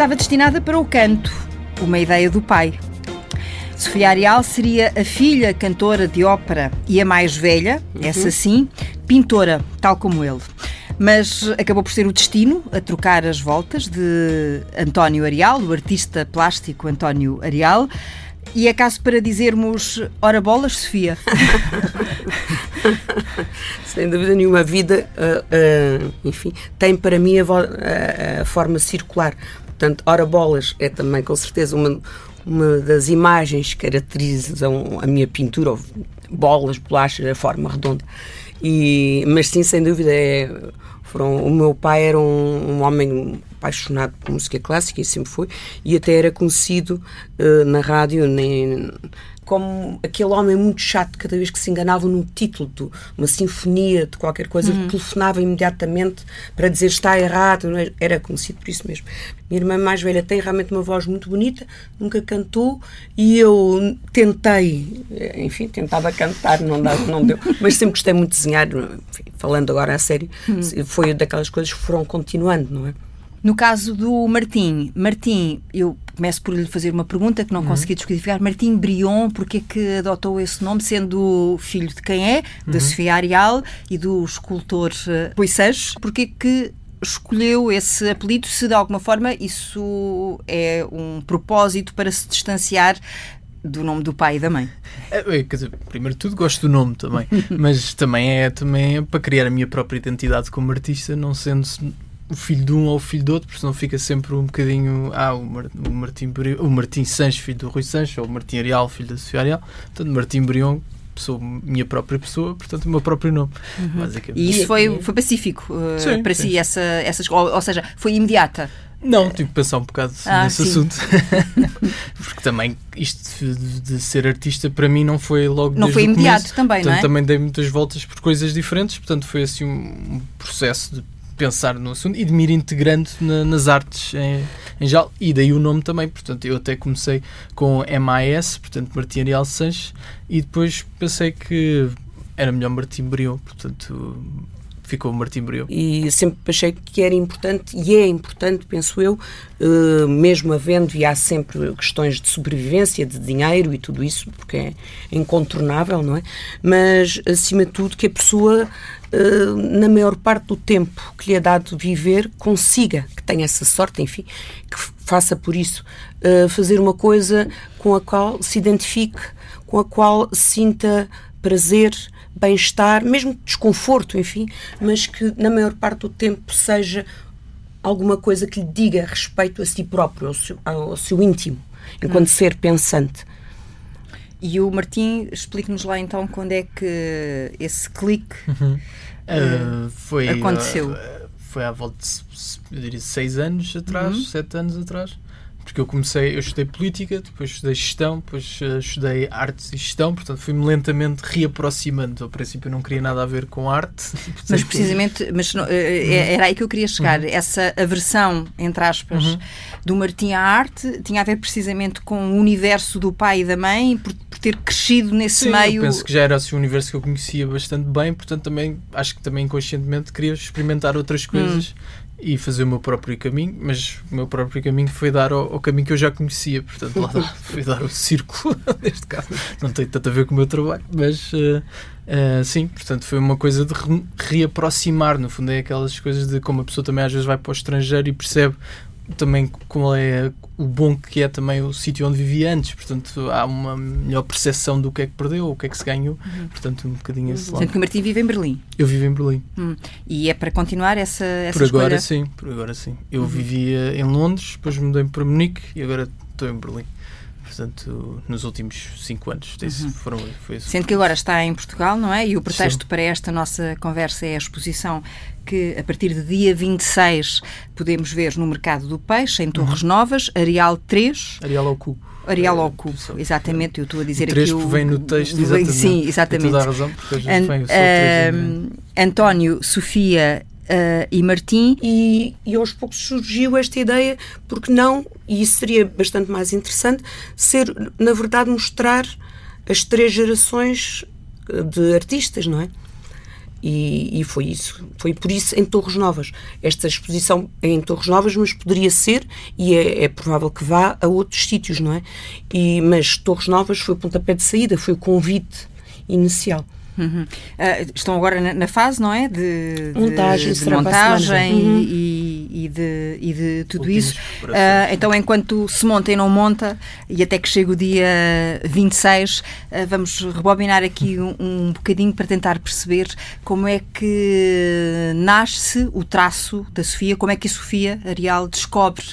estava destinada para o canto, uma ideia do pai. Sofia Arial seria a filha cantora de ópera e a mais velha, uhum. essa sim, pintora, tal como ele. Mas acabou por ser o destino a trocar as voltas de António Arial, o artista plástico António Arial. E é caso para dizermos, ora bolas, Sofia? Sem dúvida nenhuma, a vida, uh, uh, enfim, tem para mim a, a, a, forma circular. Portanto, ora bolas é também, com certeza, uma, uma das imagens que caracterizam a minha pintura, bolas, bolachas, a forma redonda. E, mas sim, sem dúvida, é, foram, o meu pai era um, um homem apaixonado por música clássica e sempre foi, e até era conhecido uh, na rádio nem, como aquele homem muito chato, cada vez que se enganava num título de uma sinfonia, de qualquer coisa, uhum. telefonava imediatamente para dizer está errado, é? era conhecido por isso mesmo. Minha irmã mais velha tem realmente uma voz muito bonita, nunca cantou e eu tentei, enfim, tentava cantar, não, dá, não deu, mas sempre gostei muito de desenhar, enfim, falando agora a sério, uhum. foi daquelas coisas que foram continuando, não é? No caso do Martim, Martim, eu começo por lhe fazer uma pergunta que não uhum. consegui descodificar. Martim Brion, porque é que adotou esse nome, sendo filho de quem é? Da uhum. Sofia Arial e do escultor uh. Porque é que escolheu esse apelido, se de alguma forma isso é um propósito para se distanciar do nome do pai e da mãe. É, quer dizer, primeiro de tudo gosto do nome também, mas também é, também é para criar a minha própria identidade como artista, não sendo o filho de um ou o filho do outro, porque senão fica sempre um bocadinho. Ah, o, Mar, o Martim, o Martim Sanches, filho do Rui Sanches, ou o Martim Arial, filho da Sofia Arial. Portanto, Martim Brion, sou minha própria pessoa, portanto, o meu próprio nome. Uhum. E isso foi, foi pacífico uh, sim, para sim. si, essa, essas, ou, ou, seja, foi imediata? Não, tive que pensar um bocado ah, nesse sim. assunto. Porque também isto de, de, ser artista para mim não foi logo Não foi imediato começo. também, portanto, não é? Também dei muitas voltas por coisas diferentes, portanto foi assim um processo de pensar no assunto e de me ir integrando na, nas artes em, em geral. E daí o nome também. Portanto, eu até comecei com MAS, portanto, Martim Ariel Sanches, e depois pensei que era melhor Martim Brion, portanto ficou Martim Brion. E sempre achei que era importante, e é importante, penso eu, uh, mesmo havendo, e há sempre questões de sobrevivência, de dinheiro e tudo isso, porque é incontornável, não é? Mas, acima de tudo, que a pessoa Uh, na maior parte do tempo que lhe é dado viver, consiga, que tenha essa sorte, enfim, que faça por isso, uh, fazer uma coisa com a qual se identifique, com a qual sinta prazer, bem-estar, mesmo desconforto, enfim, mas que na maior parte do tempo seja alguma coisa que lhe diga respeito a si próprio, ao seu, ao seu íntimo, enquanto hum. ser pensante. E o Martim, explique-nos lá então quando é que esse clique uhum. uh, foi, aconteceu. Uh, foi à volta de, eu diria, seis anos atrás, uhum. sete anos atrás porque eu comecei, eu estudei política, depois estudei gestão, depois uh, estudei artes e gestão, portanto fui-me lentamente reaproximando. Ao princípio eu não queria nada a ver com arte. Mas precisamente, mas, uh, era aí que eu queria chegar. Uhum. Essa aversão, entre aspas, uhum. do Martim à arte tinha a ver precisamente com o universo do pai e da mãe, por, por ter crescido nesse Sim, meio. Eu penso que já era assim, um universo que eu conhecia bastante bem, portanto também acho que também inconscientemente queria experimentar outras coisas. Uhum e fazer o meu próprio caminho, mas o meu próprio caminho foi dar ao, ao caminho que eu já conhecia, portanto, lá foi dar o círculo, neste caso. Não tem tanto a ver com o meu trabalho, mas uh, uh, sim, portanto, foi uma coisa de re reaproximar, no fundo, é aquelas coisas de como a pessoa também às vezes vai para o estrangeiro e percebe também qual é o bom que é também o sítio onde vivia antes, portanto há uma melhor percepção do que é que perdeu, o que é que se ganhou, uhum. portanto um bocadinho esse lado. Sendo que o Martim vive em Berlim. Eu vivo em Berlim. Hum. E é para continuar essa, essa Por agora escolha? sim, por agora sim. Eu uhum. vivia em Londres, depois mudei para Munique e agora estou em Berlim portanto, nos últimos cinco anos. Uhum. Foram, foi isso. Sendo que agora está em Portugal, não é? E o pretexto Sim. para esta nossa conversa é a exposição que, a partir de dia 26, podemos ver no Mercado do Peixe, em Torres uhum. Novas, Areal 3. Areal ao Cubo. Areal ao cubo, exatamente, eu estou a dizer o 3 aqui o... vem no texto, exatamente. Sim, exatamente. Tem toda a razão, porque a gente vem o uh, António, Sofia uh, e Martim. E, e aos poucos surgiu esta ideia, porque não, e isso seria bastante mais interessante, ser, na verdade, mostrar as três gerações de artistas, não é? E, e, foi isso. Foi por isso em Torres Novas. Esta exposição é em Torres Novas, mas poderia ser, e é, é provável que vá a outros sítios, não é? E, mas Torres Novas foi o pontapé de saída, foi o convite inicial. Uhum. Uh, estão agora na, na, fase, não é? De, montagem, de, de montagem uhum. e, e, de, e de tudo Últimos isso. Uh, então, enquanto se monta e não monta, e até que chega o dia 26, uh, ah, vamos rebobinar aqui um, um bocadinho para tentar perceber como é que nasce o traço da Sofia, como é que a Sofia Arial descobre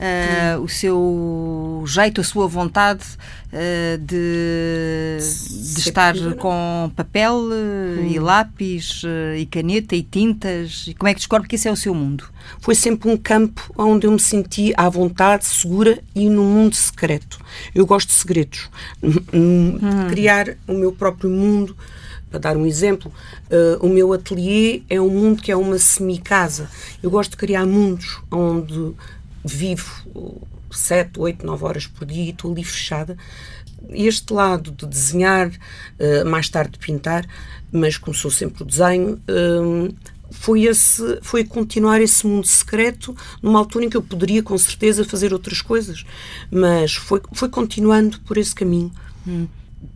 uh, o seu jeito, a sua vontade uh, de, de estar com papel uh, e lápis e caneta e tintas? E como é que descobre que esse é o seu mundo? Foi sempre um campo onde eu me senti à vontade, segura e num mundo secreto. Eu gosto de segredos. Hum. Criar o meu próprio mundo para dar um exemplo, uh, o meu ateliê é um mundo que é uma semicasa. Eu gosto de criar mundos onde vivo sete, oito, nove horas por dia e estou ali fechada. Este lado de desenhar, uh, mais tarde pintar, mas começou sempre o desenho, uh, foi, esse, foi continuar esse mundo secreto numa altura em que eu poderia com certeza fazer outras coisas, mas foi, foi continuando por esse caminho. Hum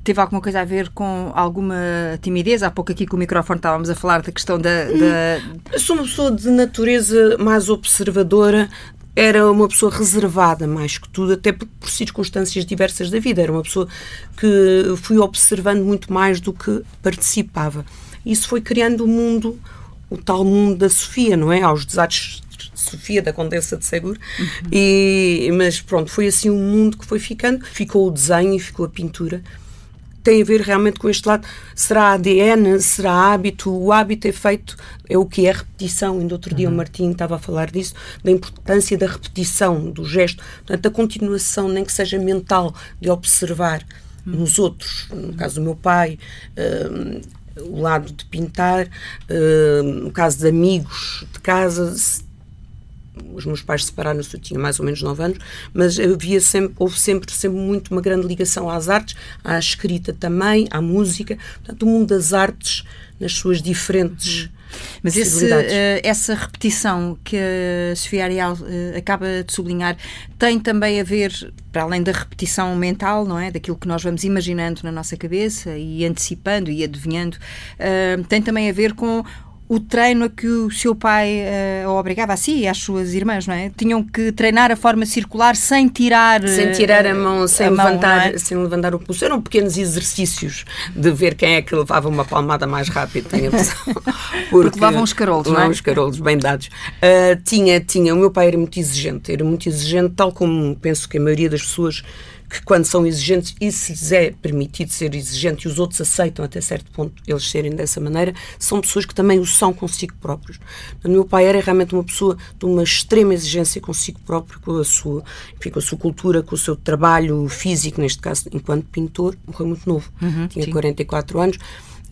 teve alguma coisa a ver com alguma timidez? Há pouco aqui com o microfone estávamos a falar da questão da. da... Sou uma pessoa de natureza mais observadora, era uma pessoa reservada mais que tudo, até por, por, circunstâncias diversas da vida. Era uma pessoa que fui observando muito mais do que participava. Isso foi criando o mundo, o tal mundo da Sofia, não é? Aos desatos de Sofia, da Condessa de Seguro. Uhum. E, mas pronto, foi assim um mundo que foi ficando. Ficou o desenho e ficou a pintura tem a ver realmente com este lado. Será ADN? Será hábito? O hábito é feito, é o que é repetição. Ainda outro dia uhum. o Martim estava a falar disso, da importância da repetição, do gesto. Portanto, a continuação, nem que seja mental, de observar uhum. nos outros, no caso do meu pai. Uh, o lado de pintar, uh, no caso de amigos de casa, os meus pais separaram-se, eu tinha mais ou menos 9 anos, mas havia sempre, houve sempre, sempre muito uma grande ligação às artes, à escrita também, à música, portanto, o mundo das artes nas suas diferentes. Uhum. Mas esse, uh, essa repetição que a Sofia Arial uh, acaba de sublinhar tem também a ver, para além da repetição mental, não é? Daquilo que nós vamos imaginando na nossa cabeça e antecipando e adivinhando, uh, tem também a ver com o treino a que o seu pai uh, obrigava a si e às suas irmãs, não é? Tinham que treinar a forma circular sem tirar sem tirar a mão, sem a levantar, mão, é? sem levantar o pulso. Eram pequenos exercícios de ver quem é que levava uma palmada mais rápido, tenho a impressão. Porque, Porque levavam os carolos, não é? os carolos bem dados. Uh, tinha, tinha, o meu pai era muito exigente, era muito exigente, tal como penso que a maioria das pessoas que quando são exigentes e se lhes é permitido ser exigente e os outros aceitam até certo ponto eles serem dessa maneira, são pessoas que também o são consigo próprios. O meu pai era realmente uma pessoa de uma extrema exigência consigo próprio, com a sua, enfim, com a sua cultura, com o seu trabalho físico, neste caso, enquanto pintor, morreu muito novo, uhum, tinha sim. 44 anos,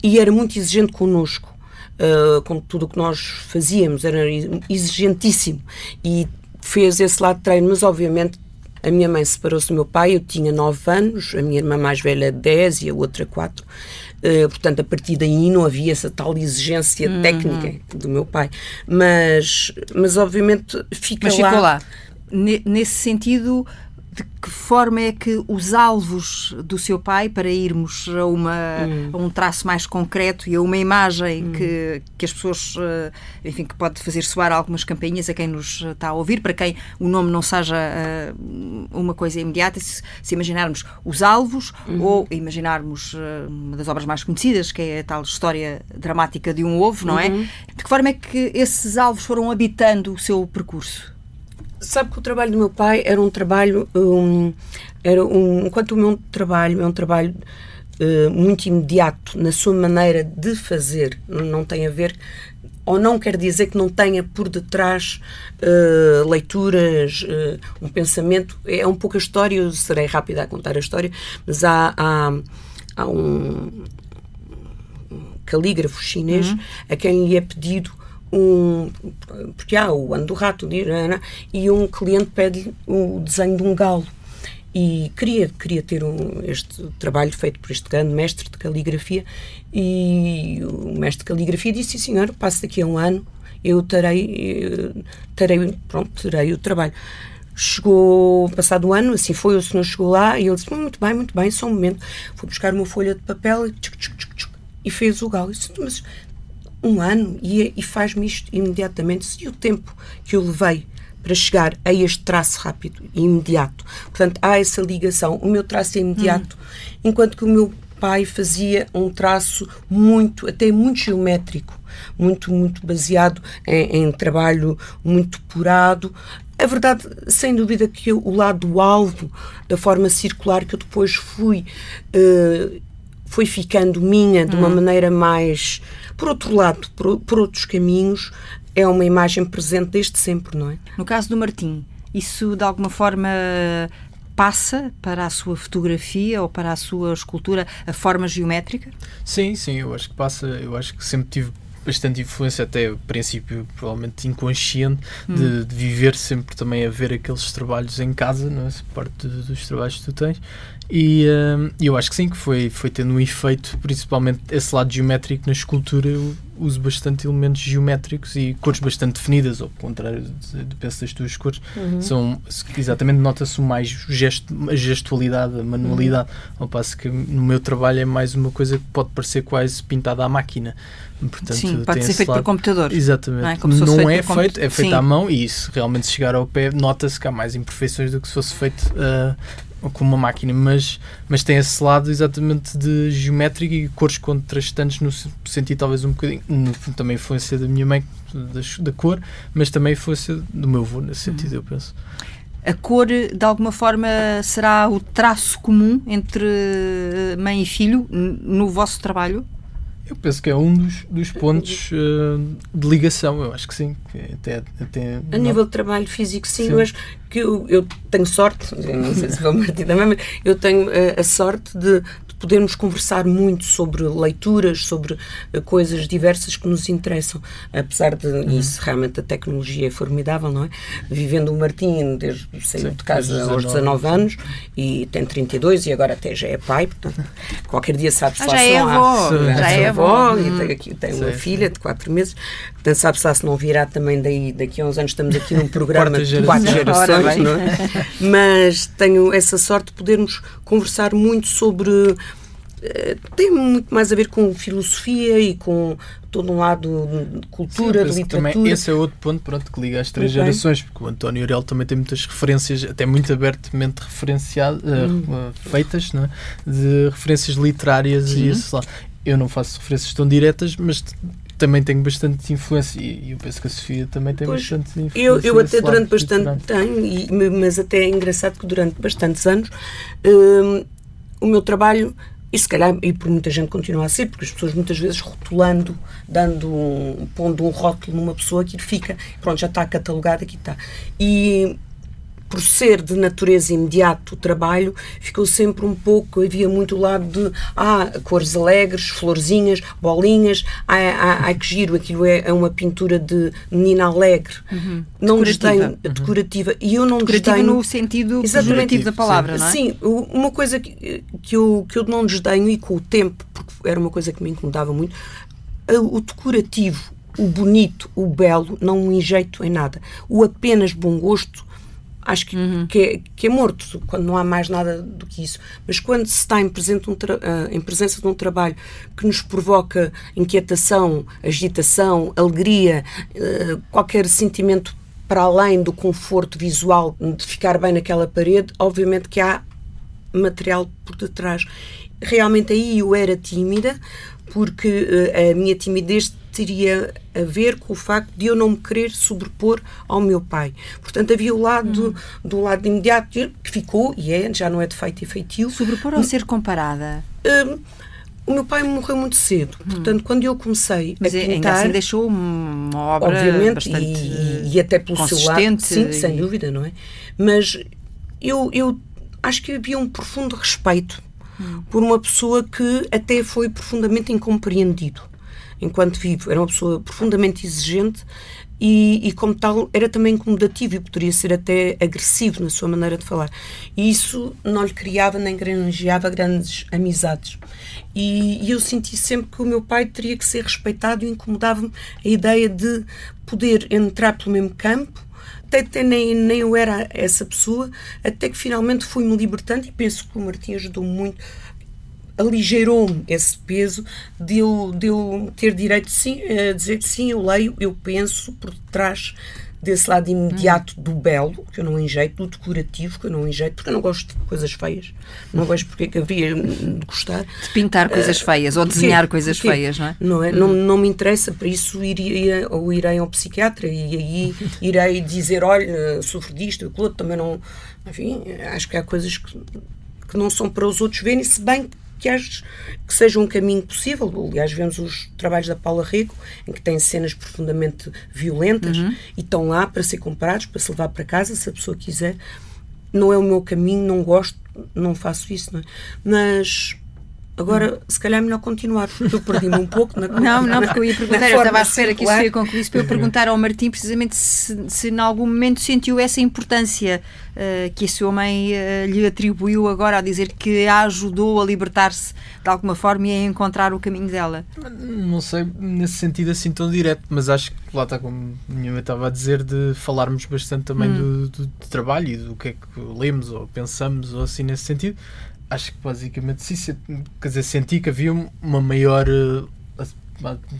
e era muito exigente connosco. Uh, com tudo o que nós fazíamos, era exigentíssimo e fez esse lado de treino, mas obviamente a minha mãe separou-se do meu pai, eu tinha 9 anos, a minha irmã mais velha 10 e a outra 4. Uh, eh, portanto, a partir daí não havia essa tal exigência uhum. técnica do meu pai. Mas, mas obviamente, fica mas lá. ficou lá. Nesse sentido, de que forma é que os alvos do seu pai, para irmos a, uma, hum. a um traço mais concreto e a uma imagem hum. que, que as pessoas, eh, enfim, que pode fazer soar algumas campainhas a quem nos está a ouvir, para quem o nome não seja uh, uma coisa imediata, se, se imaginarmos os alvos uhum. ou imaginarmos uh, uma das obras mais conhecidas, que é a tal história dramática de um ovo, não é? uhum. é? De que forma é que esses alvos foram habitando o seu percurso? Sabe que o trabalho do meu pai era um trabalho. Um, era um, enquanto o meu trabalho é um trabalho uh, muito imediato na sua maneira de fazer, não tem a ver ou não quer dizer que não tenha por detrás uh, leituras, uh, um pensamento. É um pouco a história, eu serei rápida a contar a história, mas há, há, há um calígrafo chinês uhum. a quem lhe é pedido um porque há o ano do rato de Irana, e um cliente pede o desenho de um galo e queria, queria ter um, este trabalho feito por este grande mestre de caligrafia e o mestre de caligrafia disse, sim senhor, passo daqui a um ano, eu terei, terei, pronto, terei o trabalho. Chegou, passado um ano, assim foi, o senhor chegou lá e ele disse, muito bem, muito bem, só um momento. Foi buscar uma folha de papel e, tchuc, tchuc, tchuc, e fez o galo. Disse, mas um ano e, e faz-me isto imediatamente. E o tempo que eu levei para chegar a este traço rápido e imediato. Portanto, há essa ligação. O meu traço é imediato, hum. enquanto que o meu pai fazia um traço muito, até muito geométrico, muito, muito baseado em, em trabalho muito purado. A verdade, sem dúvida, que eu, o lado do alvo, da forma circular que eu depois fui, uh, foi ficando minha de uma hum. maneira mais. Por outro lado, por, por outros caminhos, é uma imagem presente desde sempre, não é? No caso do Martim, isso de alguma forma passa para a sua fotografia ou para a sua escultura a forma geométrica? Sim, sim, eu acho que passa, eu acho que sempre tive bastante influência, até princípio provavelmente inconsciente, hum. de, de, viver sempre também a ver aqueles trabalhos em casa, não é? parte dos trabalhos que tu tens. E uh, eu acho que sim, que foi, foi tendo um efeito, principalmente esse lado geométrico na escultura. Eu uso bastante elementos geométricos e cores bastante definidas, ao contrário de, de penso das tuas cores. Uhum. São, exatamente, nota-se mais gesto, a gestualidade, a manualidade. Uhum. Ao passo que no meu trabalho é mais uma coisa que pode parecer quase pintada à máquina. Portanto, Sim, pode ser feito lado. por computador. Exatamente. Não, é, não feito é feito, é feito Sim. à mão e isso realmente se chegar ao pé nota-se que há mais imperfeições do que se fosse feito uh, com uma máquina, mas, mas tem esse lado exatamente de geométrico e cores contrastantes no sentido talvez um bocadinho, no, também influência da minha mãe da, da cor, mas também influência do meu avô nesse sentido, eu penso. A cor, de alguma forma, será o traço comum entre mãe e filho no vosso trabalho? Eu penso que é um dos, dos pontos uh, de ligação, eu acho que sim. Até, até a nível de trabalho físico, sim, sim. mas que eu, eu, tenho sorte, não sei se vou partir também, mas eu tenho uh, a sorte de, podermos conversar muito sobre leituras, sobre uh, coisas diversas que nos interessam, apesar de uhum. isso realmente a tecnologia é formidável, não é? Vivendo o Martim desde saiu de casa aos 19 anos e tem 32 e agora até já é pai, portanto, qualquer dia sabe-se ah, lá já se é não avó, há, já é avó. e tem, aqui, tem uma filha de 4 meses, portanto sabe-se lá se não virá também daí, daqui a uns anos estamos aqui num programa de quatro gerações, não é? Mas tenho essa sorte de podermos conversar muito sobre eh, tem muito mais a ver com filosofia e com todo um lado de cultura, Sim, de literatura. Também esse é outro ponto pronto, que liga às três okay. gerações, porque o António Aurel também tem muitas referências, até muito abertamente referenciadas, hum. uh, feitas, não é? de referências literárias Sim. e isso lá. Eu não faço referências tão diretas, mas também tenho bastante influência e eu penso que a Sofia também tem pois, bastante influência. Eu, eu até durante bastante tenho, e, mas até é engraçado que durante bastantes anos hum, o meu trabalho e se calhar, e por muita gente continua a ser, porque as pessoas muitas vezes rotulando, dando um, pondo um rótulo numa pessoa, aquilo fica, pronto, já está catalogado, aqui está. E por ser de natureza imediata o trabalho, ficou sempre um pouco, havia muito o lado de ah, cores alegres, florzinhas, bolinhas, ai, ai, ai que giro, aquilo é, é, uma pintura de menina alegre. Uhum. Não desdenho, uhum. decorativa. E eu não decorativa desdenho. no sentido exatamente da palavra, sim. não é? Sim, uma coisa que, que, eu, que eu não desdenho e com o tempo, porque era uma coisa que me incomodava muito, o decorativo, o bonito, o belo, não me enjeito em nada. O apenas bom gosto acho que, uhum. que, é, que, é, morto, quando não há mais nada do que isso. Mas quando se está em, um uh, em presença de um trabalho que nos provoca inquietação, agitação, alegria, uh, qualquer sentimento para além do conforto visual de ficar bem naquela parede, obviamente que há material por detrás. Realmente aí eu era tímida, porque uh, a minha timidez teria a ver com o facto de eu não me querer sobrepor ao meu pai. Portanto, havia o lado, hum. do lado imediato que ficou, e é, já não é de e feitio. Sobrepor ou ser comparada? Um, o meu pai morreu muito cedo, hum. portanto, quando eu comecei Mas a pintar... ainda assim deixou uma obra obviamente, e, e, até pelo seu lado, sim, e... sem dúvida, não é? Mas eu, eu acho que havia um profundo respeito por uma pessoa que até foi profundamente incompreendido enquanto vivo. Era uma pessoa profundamente exigente e, e, como tal era também incomodativo e poderia ser até agressivo na sua maneira de falar. E isso não lhe criava nem granjeava grandes amizades. E, e eu senti sempre que o meu pai teria que ser respeitado e incomodava-me a ideia de poder entrar pelo mesmo campo até, até nem, nem eu era essa pessoa, até que finalmente fui-me libertando e penso que o Martim ajudou muito aligeirou-me esse peso de eu, de eu ter direito sim, a dizer que sim, eu leio, eu penso por trás desse lado imediato hum. do belo, que eu não enjeito, do decorativo, que eu não enjeito, porque eu não gosto de coisas feias. Não vejo porque é que haveria de gostar. De pintar coisas uh, feias ou desenhar porque, coisas porque, feias, não é? Não, é? Hum. Não, não me interessa, para isso iria, ou irei ao psiquiatra e aí irei dizer: olha, sofro disto, aquilo também não. Enfim, acho que há coisas que, que não são para os outros verem, se bem que acho que seja um caminho possível. Aliás, vemos os trabalhos da Paula Rico, em que tem cenas profundamente violentas uhum. e estão lá para ser comprados, para se levar para casa, se a pessoa quiser. Não é o meu caminho, não gosto, não faço isso, não é? Mas Agora, se calhar é melhor continuar, porque eu perdi-me um pouco na Não, não, porque eu ia perguntar, eu estava à espera que isso ia concluir para eu perguntar ao Martim precisamente se, se em algum momento sentiu essa importância uh, que a sua mãe uh, lhe atribuiu agora a dizer que a ajudou a libertar-se de alguma forma e a encontrar o caminho dela. Não sei nesse sentido assim tão direto, mas acho que lá está como a minha mãe estava a dizer de falarmos bastante também hum. do, do, do trabalho e do que é que lemos ou pensamos ou assim nesse sentido acho que basicamente sim, quer dizer, senti que havia uma maior uh,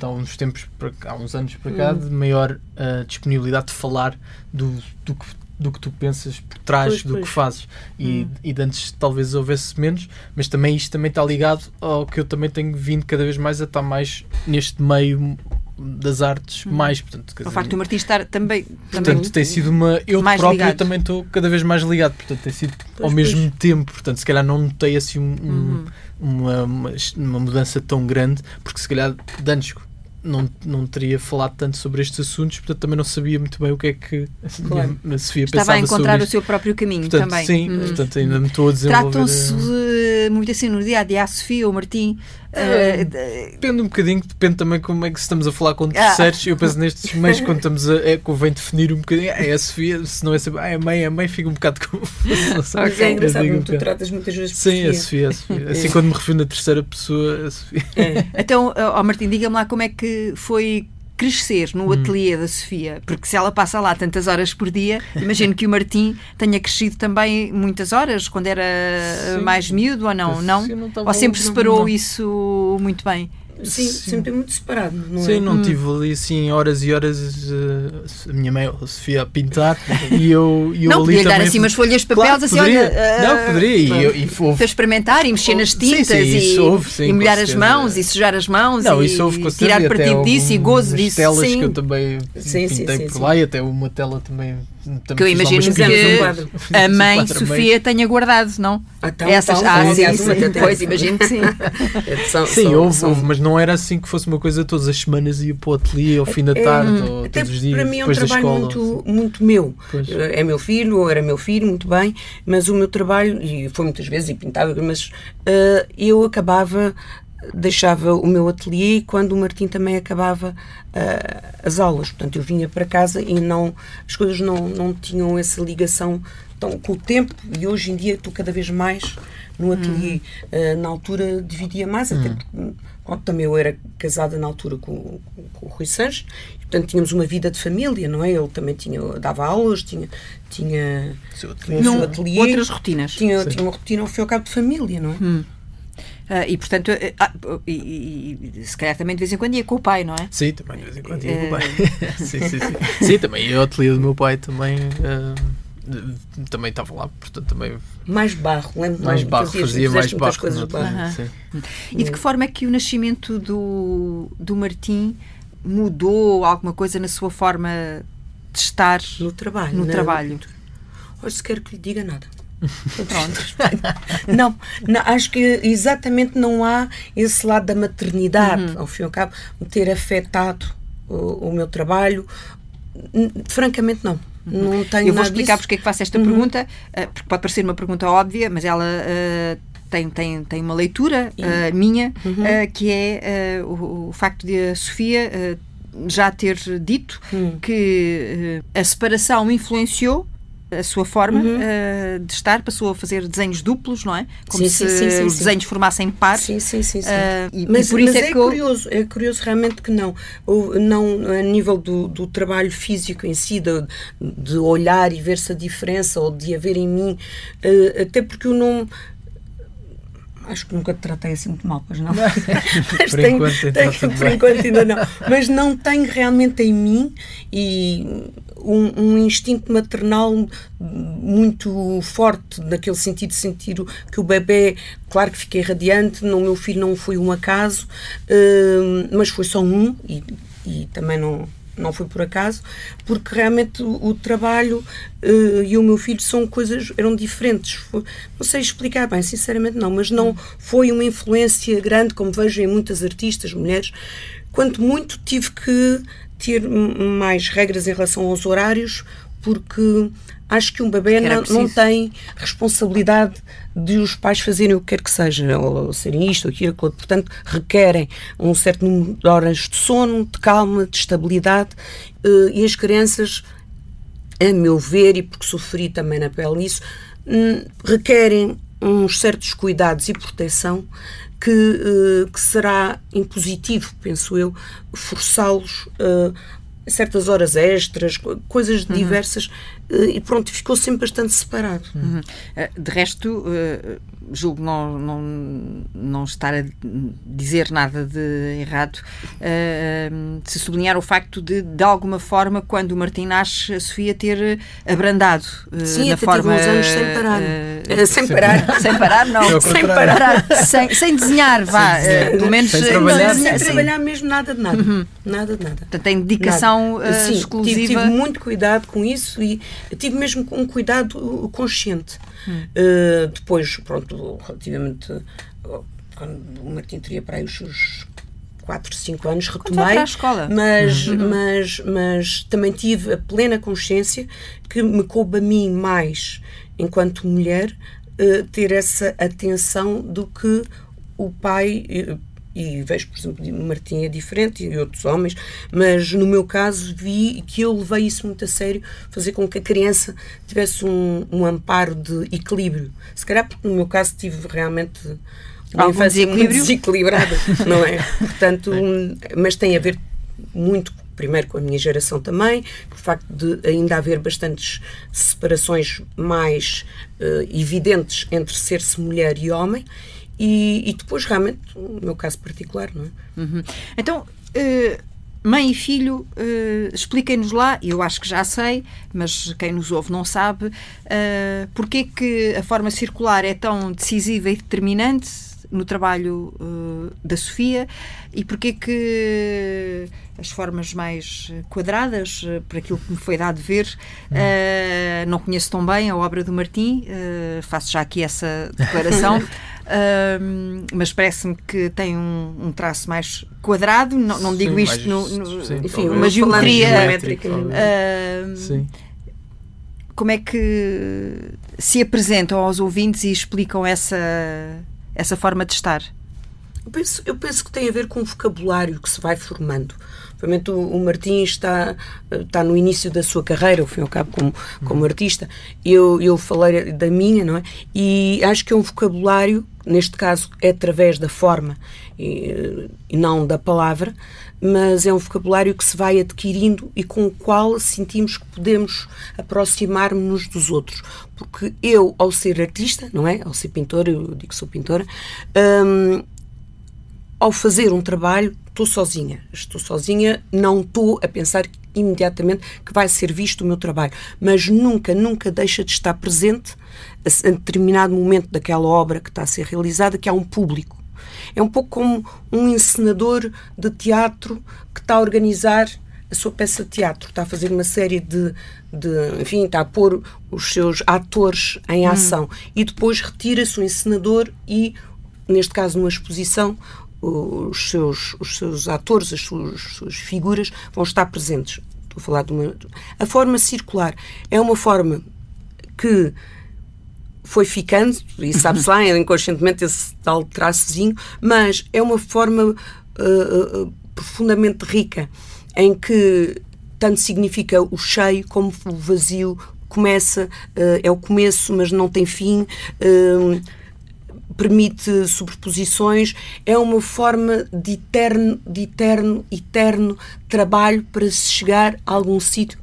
há uns tempos há uns anos para cá, hum. de maior uh, disponibilidade de falar do, do, que, do que tu pensas por trás pois, do pois. que fazes e, hum. e de antes talvez houvesse menos, mas também isto também está ligado ao que eu também tenho vindo cada vez mais a estar mais neste meio das artes hum. mais. Portanto, o facto do Martim estar também. Portanto, também tem sido uma. Eu próprio ligado. também estou cada vez mais ligado. Portanto, tem sido pois, ao mesmo pois. tempo. Portanto, se calhar não notei assim um, uhum. uma, uma, uma, mudança tão grande, porque se calhar de antes não, não teria falado tanto sobre estes assuntos, portanto também não sabia muito bem o que é que claro. a Sofia Estava pensava a encontrar o seu próprio caminho portanto, também. Sim, hum. portanto ainda me estou a desenvolver. Tratam-se uh, muito assim no dia a dia, a Sofia ou o Martim. Uh, depende um bocadinho, depende também como é que estamos a falar com terceiros. Ah. Eu penso nestes meios, quando estamos a. É, convém definir um bocadinho. É a Sofia, se não é sempre. Ah, é a mãe, a mãe fica um bocado com. Mas é engraçado, um tu tratas muitas vezes por Sim, a Sofia, a Sofia. Assim, quando me refiro na terceira pessoa, a Sofia. É. Então, ó Martim, diga-me lá como é que foi crescer no ateliê da Sofia, porque se ela passa lá tantas horas por dia, imagino que o Martim tenha crescido também muitas horas quando era sim. mais miúdo ou não, não? não ou sempre separou não. isso muito bem? Sim, Sim, sempre muito separado, não Sim, é? não hum. tive ali assim horas e horas uh, a minha mãe, a Sofia, a pintar e eu, e eu não, ali podia também... dar assim umas folhas de papel claro, assim, poderia. olha... Uh, não, poderia. E, eu, e houve... Para experimentar e mexer nas tintas sim, sim, e, houve, sim, e molhar as mãos e sujar as mãos não, e houve, tirar partido disso e gozo disso. telas que eu também pintei por lá e até uma tela também que eu imagino que um a mãe Sofia tenha guardado, não? Então, Essas, então, ah, sim, sim, pois imagino que sim. são, sim, são, houve, são... houve, mas não era assim que fosse uma coisa todas as semanas ia para o ateliê ao fim da é, tarde é, ou todos os dias. Para mim é um trabalho muito, muito meu. Pois. É meu filho, ou era meu filho, muito bem, mas o meu trabalho, e foi muitas vezes e pintava, mas uh, eu acabava deixava o meu ateliê quando o Martim também acabava uh, as aulas. Portanto, eu vinha para casa e não as coisas não, não tinham essa ligação tão, com o tempo e hoje em dia estou cada vez mais no ateliê. Uhum. Uh, na altura dividia mais, uhum. até porque também eu era casada na altura com, com, com, o Rui Sanches, portanto tínhamos uma vida de família, não é? Ele também tinha, dava aulas, tinha, tinha, seu ateliê. Tinha, ateliê, outras rotinas. Tinha, tinha uma rotina ao fim e ao cabo de família, não é? Hum. Uh, e portanto, uh, uh, e, e, se calhar também de vez em quando ia com o pai, não é? Sim, também de vez em quando ia com o pai. sim, sim, sim. sim, também o ateliê do meu pai também. também estava lá, portanto também. Mais barro, lembro Mais barro, fazia, fazia mais barro. Coisas barro. -huh. E de que forma é que o nascimento do, do Martim mudou alguma coisa na sua forma de estar no trabalho? No não, trabalho? Hoje se quer que lhe diga nada. não, não, acho que exatamente não há esse lado da maternidade, uhum. ao fim e ao cabo, me ter afetado o, o meu trabalho. Francamente, não. Uhum. Não tenho Eu vou explicar disso. porque é que faço esta uhum. pergunta, uh, porque pode parecer uma pergunta óbvia, mas ela uh, tem, tem, tem uma leitura uh, minha, uhum. que é o, o, facto de a Sofia já ter dito hum. que uh, a separação influenciou a sua forma uhum. uh, de estar, passou a fazer desenhos duplos, não é? Como sim, se sim, sim, os desenhos formassem par. Sim, sim, sim. sim. Uh, e, mas, e por isso mas é, é curioso, é curioso realmente que não. Ou, não a nível do, do trabalho físico em si, de, de olhar e ver se a diferença, ou de haver em mim, uh, até porque eu não acho que nunca te tratei assim muito mal, pois não. Mas por, tenho, enquanto, tenho, por enquanto ainda não. Mas não tenho realmente em mim e um, um, instinto maternal muito forte, naquele sentido de sentir que o bebê, claro que fiquei radiante, no meu filho não foi um acaso, uh, mas foi só um e, e também não não foi por acaso, porque realmente o, o trabalho uh, e o meu filho são coisas, eram diferentes. Foi, não sei explicar bem, sinceramente não, mas não foi uma influência grande, como vejo em muitas artistas, mulheres. Quanto muito tive que ter mais regras em relação aos horários, porque acho que um bebê não, não, tem responsabilidade de os pais fazerem o que quer que seja, ou serem isto, ou aquilo, portanto, requerem um certo número de horas de sono, de calma, de estabilidade, eh, e as crianças, a meu ver, e porque sofri também na pele nisso, hum, requerem uns certos cuidados e proteção que, uh, que será impositivo, penso eu, forçá-los a certas horas extras, coisas uhum. diversas, e pronto, ficou sempre bastante separado. Uhum. De resto, julgo não, não, não estar a dizer nada de errado, se sublinhar o facto de, de alguma forma, quando o Martim nasce, a Sofia ter abrandado Sim, na forma. uns anos sem parar. Uh, sem parar. sem parar, não. sem parar. sem, sem desenhar, vá. pelo menos sem trabalhar, não, sem trabalhar mesmo nada de nada. Uhum. Nada de nada. Portanto, tem dedicação Sim, exclusiva. Tive, tive muito cuidado com isso e tive mesmo um cuidado consciente. Uh, depois, pronto, relativamente quando o Martim teria para aí os seus 4, 5 anos, retomei. Para a escola. Mas, uhum. mas, mas também tive a plena consciência que me coube a mim mais, enquanto mulher, uh, ter essa atenção do que o pai, e vejo, por exemplo, Martim é diferente e outros homens, mas no meu caso vi que eu levei isso muito a sério, fazer com que a criança tivesse um, um amparo de equilíbrio. Se calhar porque no meu caso tive realmente uma Algum infância muito desequilibrada, não é? Portanto, mas tem a ver muito primeiro com a minha geração também, o facto de ainda haver bastantes separações mais uh, evidentes entre ser-se mulher e homem, e, e, depois, realmente, o meu caso particular, não é? Uhum. Então, uh, mãe e filho, uh, expliquem-nos lá, eu acho que já sei, mas quem nos ouve não sabe, uh, porque que a forma circular é tão decisiva e determinante no trabalho uh, da Sofia e porque que as formas mais quadradas, uh, por aquilo que me foi dado ver, uh, não conheço tão bem a obra do Martim, faço já aqui essa declaração. Uh, mas parece-me que tem um, um, traço mais quadrado, não, não digo sim, isto mais, no, no sim, enfim, uma geometria. Uh, sim. Como é que se apresentam aos ouvintes e explicam essa, essa forma de estar? Eu penso, eu penso que tem a ver com o vocabulário que se vai formando. Obviamente o, o Martins está, está no início da sua carreira, ao fim e ao cabo, como, como artista. Eu, eu falei da minha, não é? E acho que é um vocabulário, neste caso é através da forma e, e não da palavra, mas é um vocabulário que se vai adquirindo e com o qual sentimos que podemos aproximar-nos dos outros. Porque eu, ao ser artista, não é? Ao ser pintora, eu digo que sou pintora, hum, ao fazer um trabalho, estou sozinha. Estou sozinha, não estou a pensar imediatamente que vai ser visto o meu trabalho, mas nunca, nunca deixa de estar presente a, determinado momento daquela obra que está a ser realizada, que há um público. É um pouco como um encenador de teatro que está a organizar a sua peça de teatro, está a fazer uma série de, de enfim, está a pôr os seus atores em hum. ação hum. e depois retira-se o encenador e, neste caso numa exposição, os seus, os seus atores, as suas, as suas figuras vão estar presentes. Estou a falar de uma. A forma circular é uma forma que foi ficando, e sabe-se lá inconscientemente esse tal traçozinho, mas é uma forma uh, uh, profundamente rica em que tanto significa o cheio como o vazio, começa, uh, é o começo, mas não tem fim. Permite sobreposições, é uma forma de eterno, de eterno, eterno trabalho para se chegar a algum sítio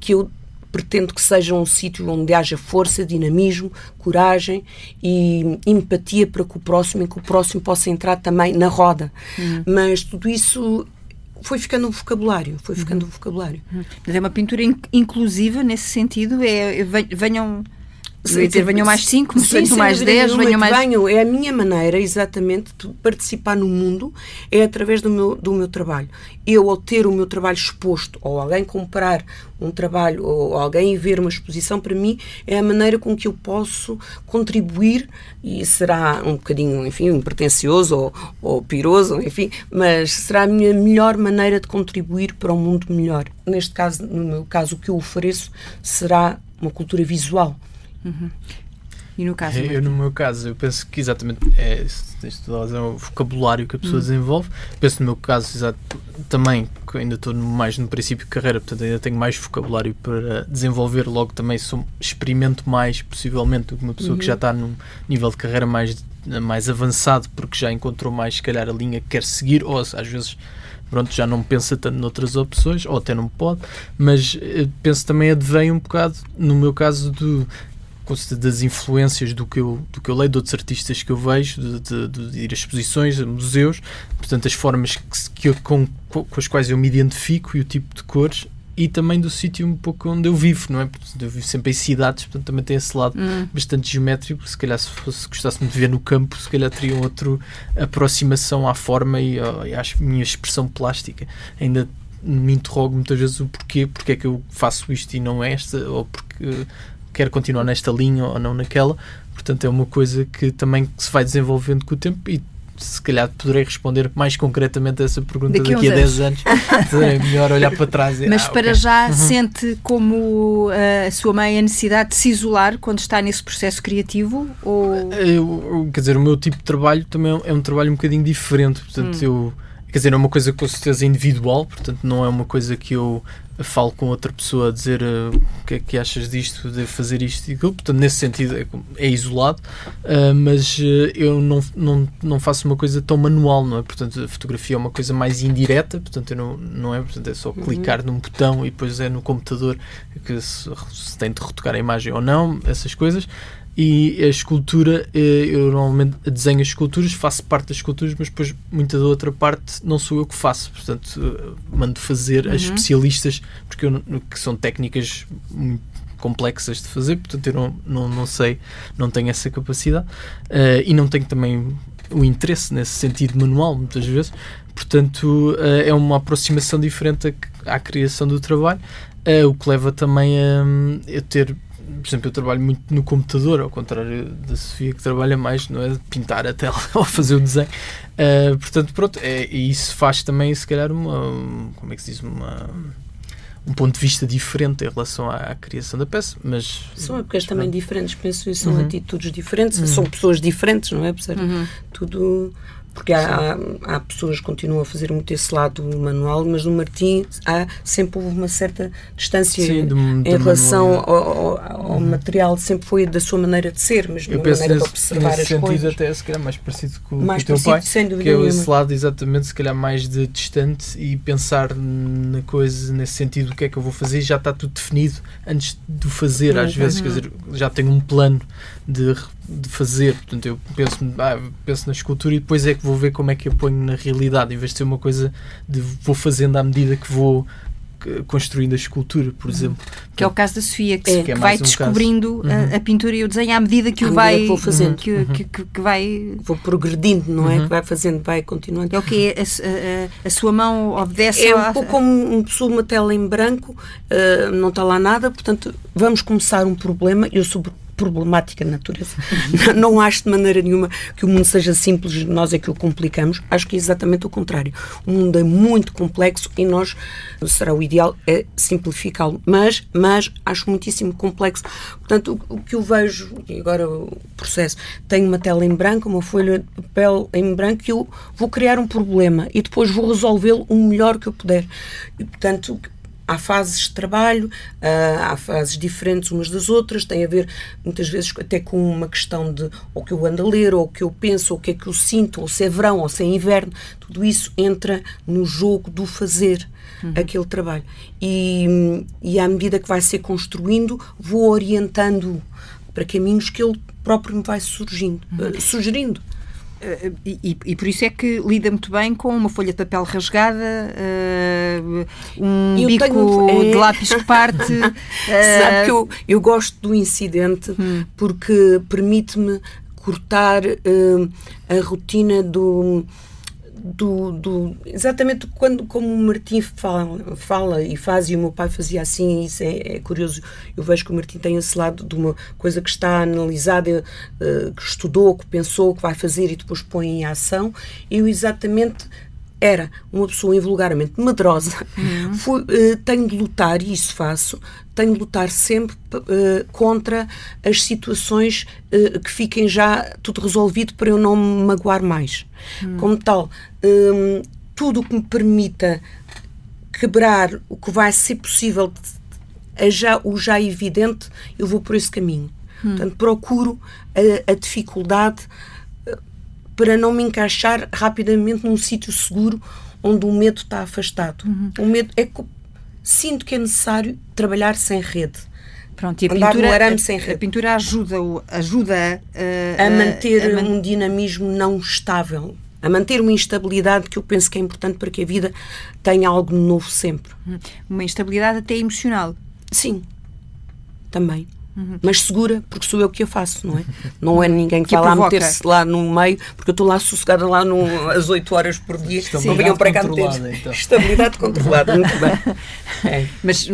que eu pretendo que seja um sítio onde haja força, dinamismo, coragem e empatia para com o próximo, em que o próximo possa entrar também na roda. Hum. Mas tudo isso foi ficando um vocabulário, foi ficando um vocabulário. Mas é uma pintura inclusiva nesse sentido, é, venham Sim, dizer, venham mais 5, venham mais 10, venham mais. Venham, é a minha maneira, exatamente, de participar no mundo é através do meu, do meu trabalho. Eu, ao ter o meu trabalho exposto, ou alguém comprar um trabalho, ou alguém ver uma exposição, para mim é a maneira com que eu posso contribuir, e será um bocadinho, enfim, pretencioso ou, ou piroso, enfim, mas será a minha melhor maneira de contribuir para um mundo melhor. Neste caso, no meu caso, o que eu ofereço será uma cultura visual Uhum. E no caso? Eu, no meu caso, eu penso que exatamente é, isto é o vocabulário que a pessoa uhum. desenvolve. Penso no meu caso, exato, também, que ainda estou mais no princípio de carreira, portanto ainda tenho mais vocabulário para desenvolver, logo também sou, experimento mais, possivelmente, do que uma pessoa uhum. que já está num nível de carreira mais, mais avançado, porque já encontrou mais, se calhar, a linha que quer seguir, ou às vezes pronto, já não pensa tanto noutras opções, ou até não pode, mas eh, penso também advém um bocado, no meu caso, do das influências do que eu, do que eu leio, de outros artistas que eu vejo, de, de, de ir a exposições, a museus, portanto, as formas que, que eu, com, com as quais eu me identifico e o tipo de cores e também do sítio um pouco onde eu vivo, não é? Portanto, eu vivo sempre em cidades, portanto também tem esse lado hum. bastante geométrico. Se calhar, se fosse gostasse de ver no campo, se calhar teria outra aproximação à forma e, e à minha expressão plástica. Ainda me interrogo muitas vezes o porquê, porque é que eu faço isto e não esta, ou porque quer continuar nesta linha ou não naquela. Portanto, é uma coisa que também se vai desenvolvendo com o tempo e se calhar poderei responder mais concretamente a essa pergunta daqui, daqui a 10 anos. é melhor olhar para trás. E, Mas ah, para okay. já uhum. sente como uh, a sua mãe a necessidade de se isolar quando está nesse processo criativo? Ou... Eu, quer dizer, o meu tipo de trabalho também é um trabalho um bocadinho diferente. Portanto, hum. eu quer dizer, é uma coisa com certeza individual, portanto não é uma coisa que eu falo com outra pessoa a dizer uh, o que é que achas disto, de fazer isto e aquilo, portanto nesse sentido é, é isolado, uh, mas uh, eu não, não, não faço uma coisa tão manual, não é? Portanto a fotografia é uma coisa mais indireta, portanto não, não é, portanto é só uhum. clicar num botão e depois é no computador que se, se tem de retocar a imagem ou não, essas coisas, e a escultura, eh, eu normalmente desenho as esculturas, faço parte das esculturas, mas depois muita da outra parte não sou eu que faço, portanto eh, mando fazer uhum. as especialistas, porque eu, que são técnicas muito complexas de fazer, portanto eu não, não, não sei, não tenho essa capacidade. Uh, e não tenho também o interesse nesse sentido manual, muitas vezes, portanto uh, é uma aproximação diferente à, à criação do trabalho, uh, o que leva também a, a ter por exemplo, eu trabalho muito no computador, ao contrário da Sofia, que trabalha mais, não é? Pintar a tela ou fazer o desenho. Uh, portanto, pronto, é, e isso faz também, se calhar, uma. Como é que se diz? Uma um ponto de vista diferente em relação à, à criação da peça, mas... São épocas também diferentes, penso eu, são uhum. atitudes diferentes, uhum. são pessoas diferentes, não é? Uhum. Tudo porque há, há, pessoas que continuam a fazer muito esse lado manual, mas no Martim há, sempre houve uma certa distância Sim, do, em relação ao, ao, ao uhum. material, sempre foi da sua maneira de ser, mas Eu penso maneira nesse, de observar nesse as sentido coisas. até se calhar mais parecido com, mais com o teu pai, sem dúvida que é nenhuma. esse lado exatamente, se calhar mais de distante e pensar na coisa nesse sentido, o que é que eu vou fazer, já está tudo definido antes de fazer, uhum. às vezes, quer dizer, já tenho um plano de de fazer. Portanto, eu penso, ah, penso na escultura e depois é que vou ver como é que eu ponho na realidade, em vez de ser uma coisa de vou fazendo à medida que vou construindo a escultura, por uhum. exemplo. Que é o caso da Sofia, que, é, que é vai um descobrindo a, a, pintura e o desenho à medida que o vai. Que vou fazendo. Que, uhum. que, que, que, vai. Vou progredindo, não é? Que vai fazendo, vai continuando. É o que a, a, a, sua mão obedece É um pouco como um, pessoa uma tela em branco, uh, não está lá nada, portanto, vamos começar um problema, eu sobre problemática de natureza. não acho de maneira nenhuma que o mundo seja simples, nós é que o complicamos. Acho que é exatamente o contrário. O mundo é muito complexo e nós, será o ideal, é simplificá-lo. Mas, mas acho muitíssimo complexo. Portanto, o, o, que eu vejo, e agora o processo, tenho uma tela em branco, uma folha de papel em branco e eu vou criar um problema e depois vou resolvê-lo o melhor que eu puder. E, portanto, há fases de trabalho, há fases diferentes umas das outras, tem a ver muitas vezes até com uma questão de ou que eu ando a ler, ou o que eu penso, ou o que é que eu sinto, ou se é verão, ou se é inverno, tudo isso entra no jogo do fazer uhum. aquele trabalho. E, e à medida que vai ser construindo, vou orientando para caminhos que ele próprio me vai surgindo, uhum. sugerindo. Uh, e, e, por isso é que lida muito bem com uma folha de papel rasgada, uh, um eu bico tenho... de lápis que parte. uh... Sabe que eu, eu gosto do incidente hum. porque permite-me cortar a rotina do do, do, exatamente quando como o Martim fala, fala e faz e o meu pai fazia assim isso é, é, curioso eu vejo que o Martim tem esse lado de uma coisa que está analisada uh, que estudou, que pensou, que vai fazer e depois põe em ação. Eu exatamente era uma pessoa invulgarmente medrosa, uhum. Uh, tenho de lutar, e isso faço, tenho de lutar sempre uh, contra as situações uh, que fiquem já tudo resolvido para eu não me magoar mais. Uhum. Como tal, um, tudo o que me permita quebrar o que vai ser possível, a já, o já evidente, eu vou por esse caminho. Uhum. Portanto, procuro a, a dificuldade para não me encaixar rapidamente num sítio seguro onde o medo está afastado. Uhum. O medo é que sinto que é necessário trabalhar sem rede. Pronto, e a pintura, a, sem rede. a pintura ajuda, ajuda a, a manter a, um dinamismo não estável, a manter uma instabilidade que eu penso que é importante para que a vida tenha algo novo sempre. Uma instabilidade até emocional. Sim, também. Uhum. Mas segura, porque sou eu que a faço, não é? Não é ninguém que, que vai lá meter-se lá no meio, porque eu estou lá sossegada lá no, às 8 horas por dia, não venham para cá meter. Então. Estabilidade controlada, muito bem. É. Mas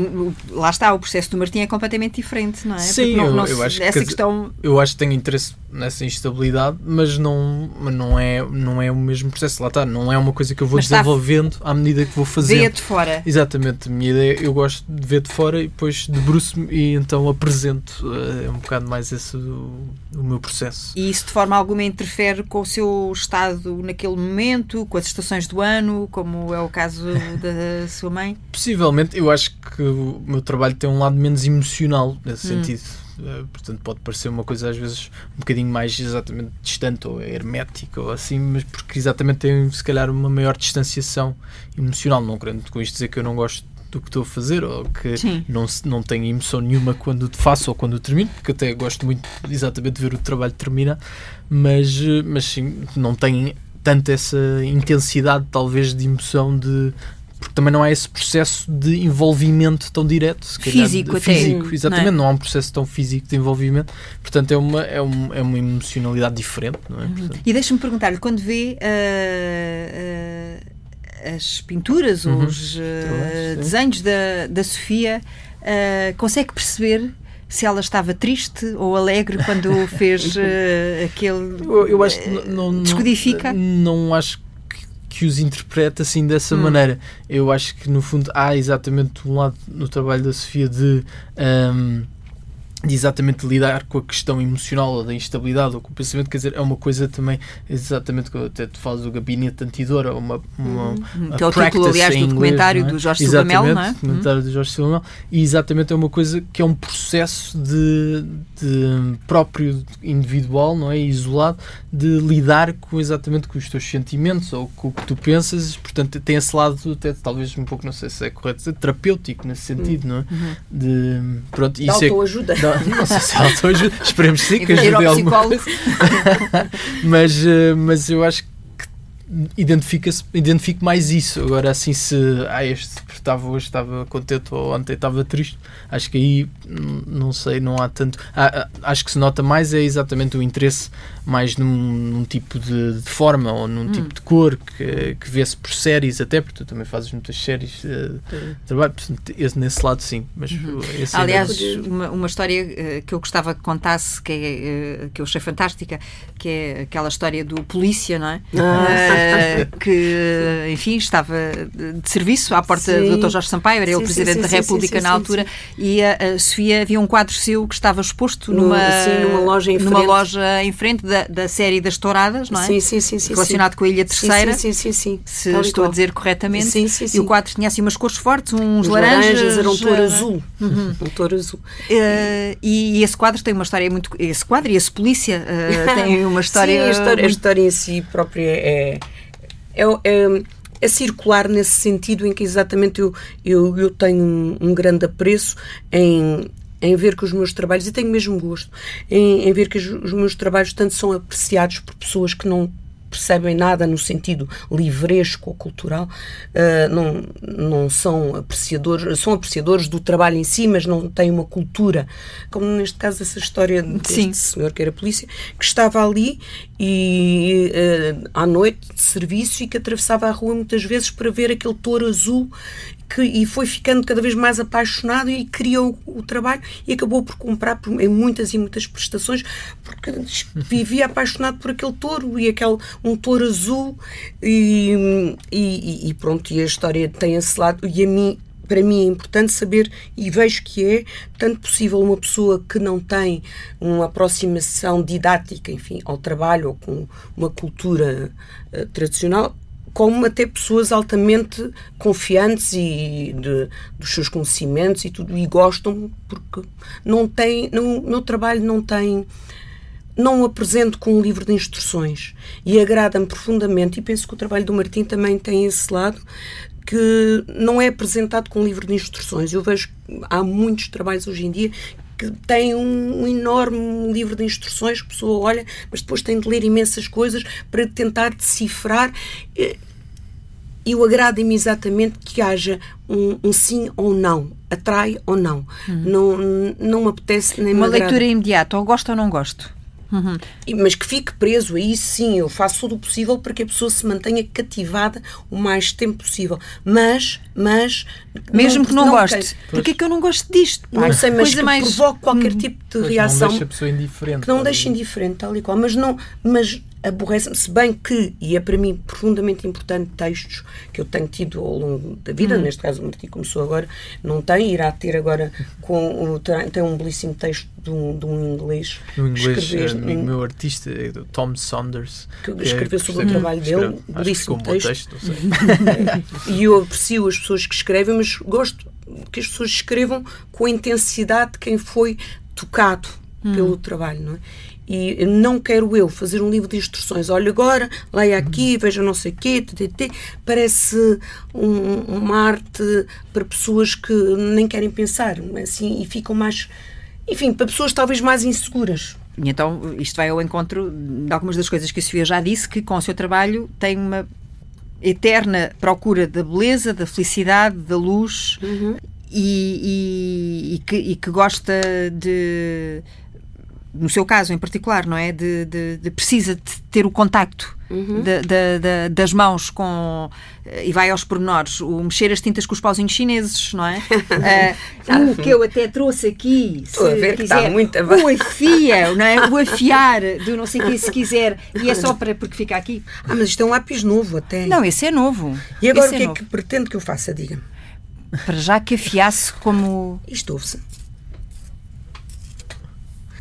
lá está, o processo do Martim é completamente diferente, não é? Sim, não, eu, não, eu acho essa que questão... eu acho que tenho interesse nessa instabilidade, mas não, não, é, não é o mesmo processo. Lá está, não é uma coisa que eu vou mas desenvolvendo à medida que vou fazendo. Vê de fora. Exatamente, a minha ideia, eu gosto de ver de fora e depois debruço-me e então apresento. É um bocado mais esse o, o meu processo. E isso de forma alguma interfere com o seu estado naquele momento, com as estações do ano, como é o caso da sua mãe? Possivelmente, eu acho que o meu trabalho tem um lado menos emocional nesse hum. sentido Uh, portanto, pode parecer uma coisa às vezes um bocadinho mais exatamente distante ou hermética ou assim, mas porque exatamente tem se calhar uma maior distanciação emocional. Não querendo com isto dizer que eu não gosto do que estou a fazer ou que não, não tenho emoção nenhuma quando faço ou quando termino, porque até gosto muito exatamente de ver o trabalho terminar, mas, eh, mas sim, não tenho tanto essa intensidade talvez de emoção de porque também não há esse processo de envolvimento tão direto. Se calhar, físico, físico até. exatamente. Não, é? não, há um processo tão físico de envolvimento. Portanto, é uma, é, um, é uma emocionalidade diferente. Não é? Portanto, e deixa-me perguntar-lhe, quando vê uh, uh, as pinturas, uhum. os uh, desenhos da, da Sofia, consegue perceber se ela estava triste ou alegre quando fez uh, aquele. Eu, eu acho que não, não, descodifica? Não, não acho que os interpreta assim dessa hum. maneira. Eu acho que no fundo há exatamente um lado no trabalho da Sofia de um, de exatamente lidar com a questão emocional ou da instabilidade ou com o pensamento, quer dizer, é uma coisa também exatamente que até te falo do gabinete antidor, uma, uma, uhum. que é o título, aliás, do documentário é? do Jorge Silvamel, não é? documentário uhum. do Jorge Silvamel, e exatamente é uma coisa que é um processo de, de próprio individual, não é? Isolado, de lidar com exatamente com os teus sentimentos ou com o que tu pensas, portanto tem esse lado até talvez um pouco, não sei se é correto, terapêutico nesse sentido, não é? Uhum. De, pronto, isso é. Não sei se autoajuda. Esperemos sim que ajude alguma coisa. mas, eh, mas eu acho que identifica-se, identifico mais isso. Agora, assim, se ah, este estava hoje estava contente ou ontem estava triste, acho que aí não sei, não há tanto. Ah, acho que se nota mais é exatamente o interesse mais num, num tipo de, de, forma ou num hum. tipo de cor que, que vê-se por séries, até porque tu também fazes muitas séries uh, de trabalho, esse, nesse lado sim. Mas uhum. Aliás, é uma, uma história uh, que eu gostava que contasse, que, é, uh, que eu achei fantástica, que é aquela história do polícia, não é? Ah eh, que, enfim, estava de serviço à porta sim. do Dr. Jorge Sampaio, era sim, ele Presidente sim, da República na altura, e a, a, Sofia havia um quadro seu que estava exposto numa, numa loja em numa frente, loja em frente da, da série das Touradas, não é? Sim, sim, sim. sim Relacionado com a Ilha Terceira. Sim, sim, sim. Se Tal estou a dizer corretamente. Sim, sim, sim. E o quadro tinha assim umas cores fortes, uns Os laranjas. laranjas era um touro azul. Uhum. Um touro azul. Uh, e, e, esse quadro tem uma história muito. Esse quadro e esse polícia uh, tem uma história. sim, a história, a história em si própria é é, é, é, circular nesse sentido em que exatamente eu, eu, eu tenho um, um grande apreço em, em ver que os meus trabalhos, e tenho mesmo gosto, em, em ver que os, os, meus trabalhos tanto são apreciados por pessoas que não percebem nada no sentido livresco ou cultural, uh, não, não são apreciadores, são apreciadores do trabalho em si, mas não têm uma cultura, como neste caso essa história deste Sim. senhor que era polícia, que estava ali e uh, à noite de serviço e que atravessava a rua muitas vezes para ver aquele touro azul que, e foi ficando cada vez mais apaixonado e criou o, trabalho e acabou por comprar por, em muitas e muitas prestações porque vivia apaixonado por aquele touro e aquele um touro azul e, e, e pronto e a história tem esse lado e a mim para mim é importante saber e vejo que é tanto possível uma pessoa que não tem uma aproximação didática, enfim, ao trabalho ou com uma cultura uh, tradicional, como até pessoas altamente confiantes e de, dos seus conhecimentos e tudo, e gostam porque não tem, não, meu trabalho não tem, não o apresento com um livro de instruções e agrada-me profundamente e penso que o trabalho do Martim também tem esse lado que não é apresentado com um livro de instruções. Eu vejo há muitos trabalhos hoje em dia que tem um, um, enorme livro de instruções que a pessoa olha, mas depois tem de ler imensas coisas para tentar decifrar. Eu agrada-me exatamente que haja um, um, sim ou não, atrai ou não. Uhum. Não, não me apetece nem Uma leitura imediata, ou gosto ou não gosto. Uhum. Mas que fique preso, aí sim, eu faço tudo o possível para que a pessoa se mantenha cativada o mais tempo possível. Mas, mas. Mesmo não, que não, não goste. Porquê é que eu não gosto disto? Não sei, mas Coisa que mais... provoque qualquer hum. tipo de pois reação. Não deixa a pessoa indiferente. Que não deixe indiferente, tal e qual. Mas, não, mas aborrece-me, se bem que, e é para mim profundamente importante, textos que eu tenho tido ao longo da vida, hum. neste caso o Martim começou agora, não tem, irá ter agora, com, tem um belíssimo texto de um, de um inglês. Um inglês, eh, amigo um, meu artista, é Tom Saunders. Que, que escreveu é, sobre o trabalho dele, belíssimo texto. texto e eu aprecio as pessoas que escrevem, mas gosto que as pessoas escrevam com a intensidade de quem foi tocado hum. pelo trabalho, não é? E não quero eu fazer um livro de instruções. Olha agora, leia aqui, veja não sei o quê, ttt. Parece um, uma arte para pessoas que nem querem pensar, assim, e ficam mais... Enfim, para pessoas talvez mais inseguras. E então isto vai ao encontro de algumas das coisas que a Sofia já disse, que com o seu trabalho tem uma eterna procura da beleza, da felicidade, da luz uhum. e, e, e, que, e que gosta de no seu caso em particular, não é? De, de, de precisa de ter o contacto uhum. de, das mãos com. E vai aos pormenores, o mexer as tintas com os pauzinhos chineses, não é? uh, o que eu até trouxe aqui, Estou se a ver quiser, que está muito o afia, não é? O afiar do não sei o que, se quiser, e é só para porque fica aqui. Ah, mas isto é um lápis novo até. Não, esse é novo. E agora esse o que é, é que pretende que eu faça, diga-me? Para já que afiasse como. Isto ouve-se.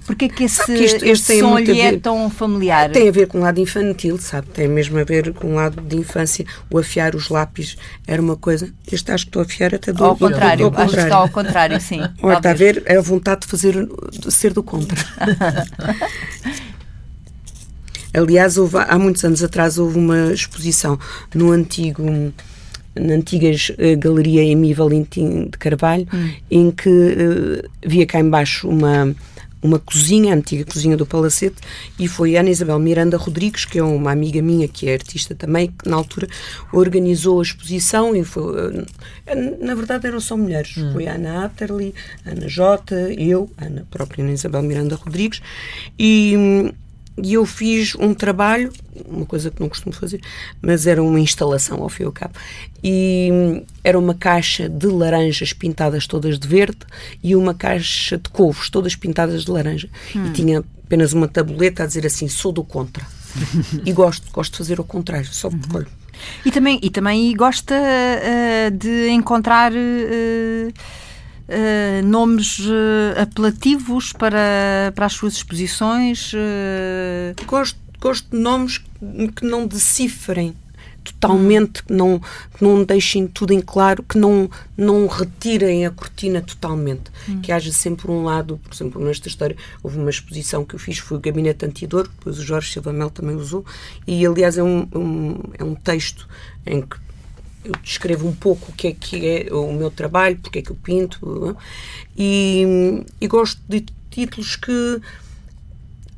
Porquê que esse, que isto, este som lhe é tão familiar? Tem a ver com o lado infantil, sabe? Tem mesmo a ver com o lado de infância. O afiar os lápis era uma coisa. Este acho que estou a afiar até do Ao contrário, ao contrário. acho que está ao contrário, sim. Ora, está a ver? É a vontade de fazer, de ser do contra. Aliás, houve, há muitos anos atrás houve uma exposição no antigo na antiga uh, Galeria Emi Valentim de Carvalho, hum. em que uh, via cá embaixo uma uma cozinha, a antiga cozinha do Palacete, e foi Ana Isabel Miranda Rodrigues, que é uma amiga minha, que é artista também, que na altura organizou a exposição e foi, eh, na verdade eram só mulheres, hum. foi a Ana Atterley, Ana Jota, eu, Ana própria Ana Isabel Miranda Rodrigues, e, e eu fiz um trabalho, uma coisa que não costumo fazer, mas era uma instalação ao fim e ao cabo. E hum, era uma caixa de laranjas pintadas todas de verde e uma caixa de couves todas pintadas de laranja. Hum. E tinha apenas uma tabuleta a dizer assim: sou do contra. e gosto, gosto de fazer o contrário, só porque. Uhum. E também, e também gosta uh, de encontrar. Uh, uh, nomes uh, apelativos para, para as suas exposições? Uh... Gosto, gosto de nomes que não decifrem totalmente, que não, que não deixem tudo em claro, que não, não retirem a cortina totalmente. Hum. Que haja sempre um lado, por exemplo, nesta história, houve uma exposição que eu fiz, foi o Gabinete Antidor, depois o Jorge Silva Mel também usou, e aliás é um, um, é um texto em que eu descrevo um pouco o que é que é o meu trabalho, porque é que eu pinto, e, e gosto de títulos que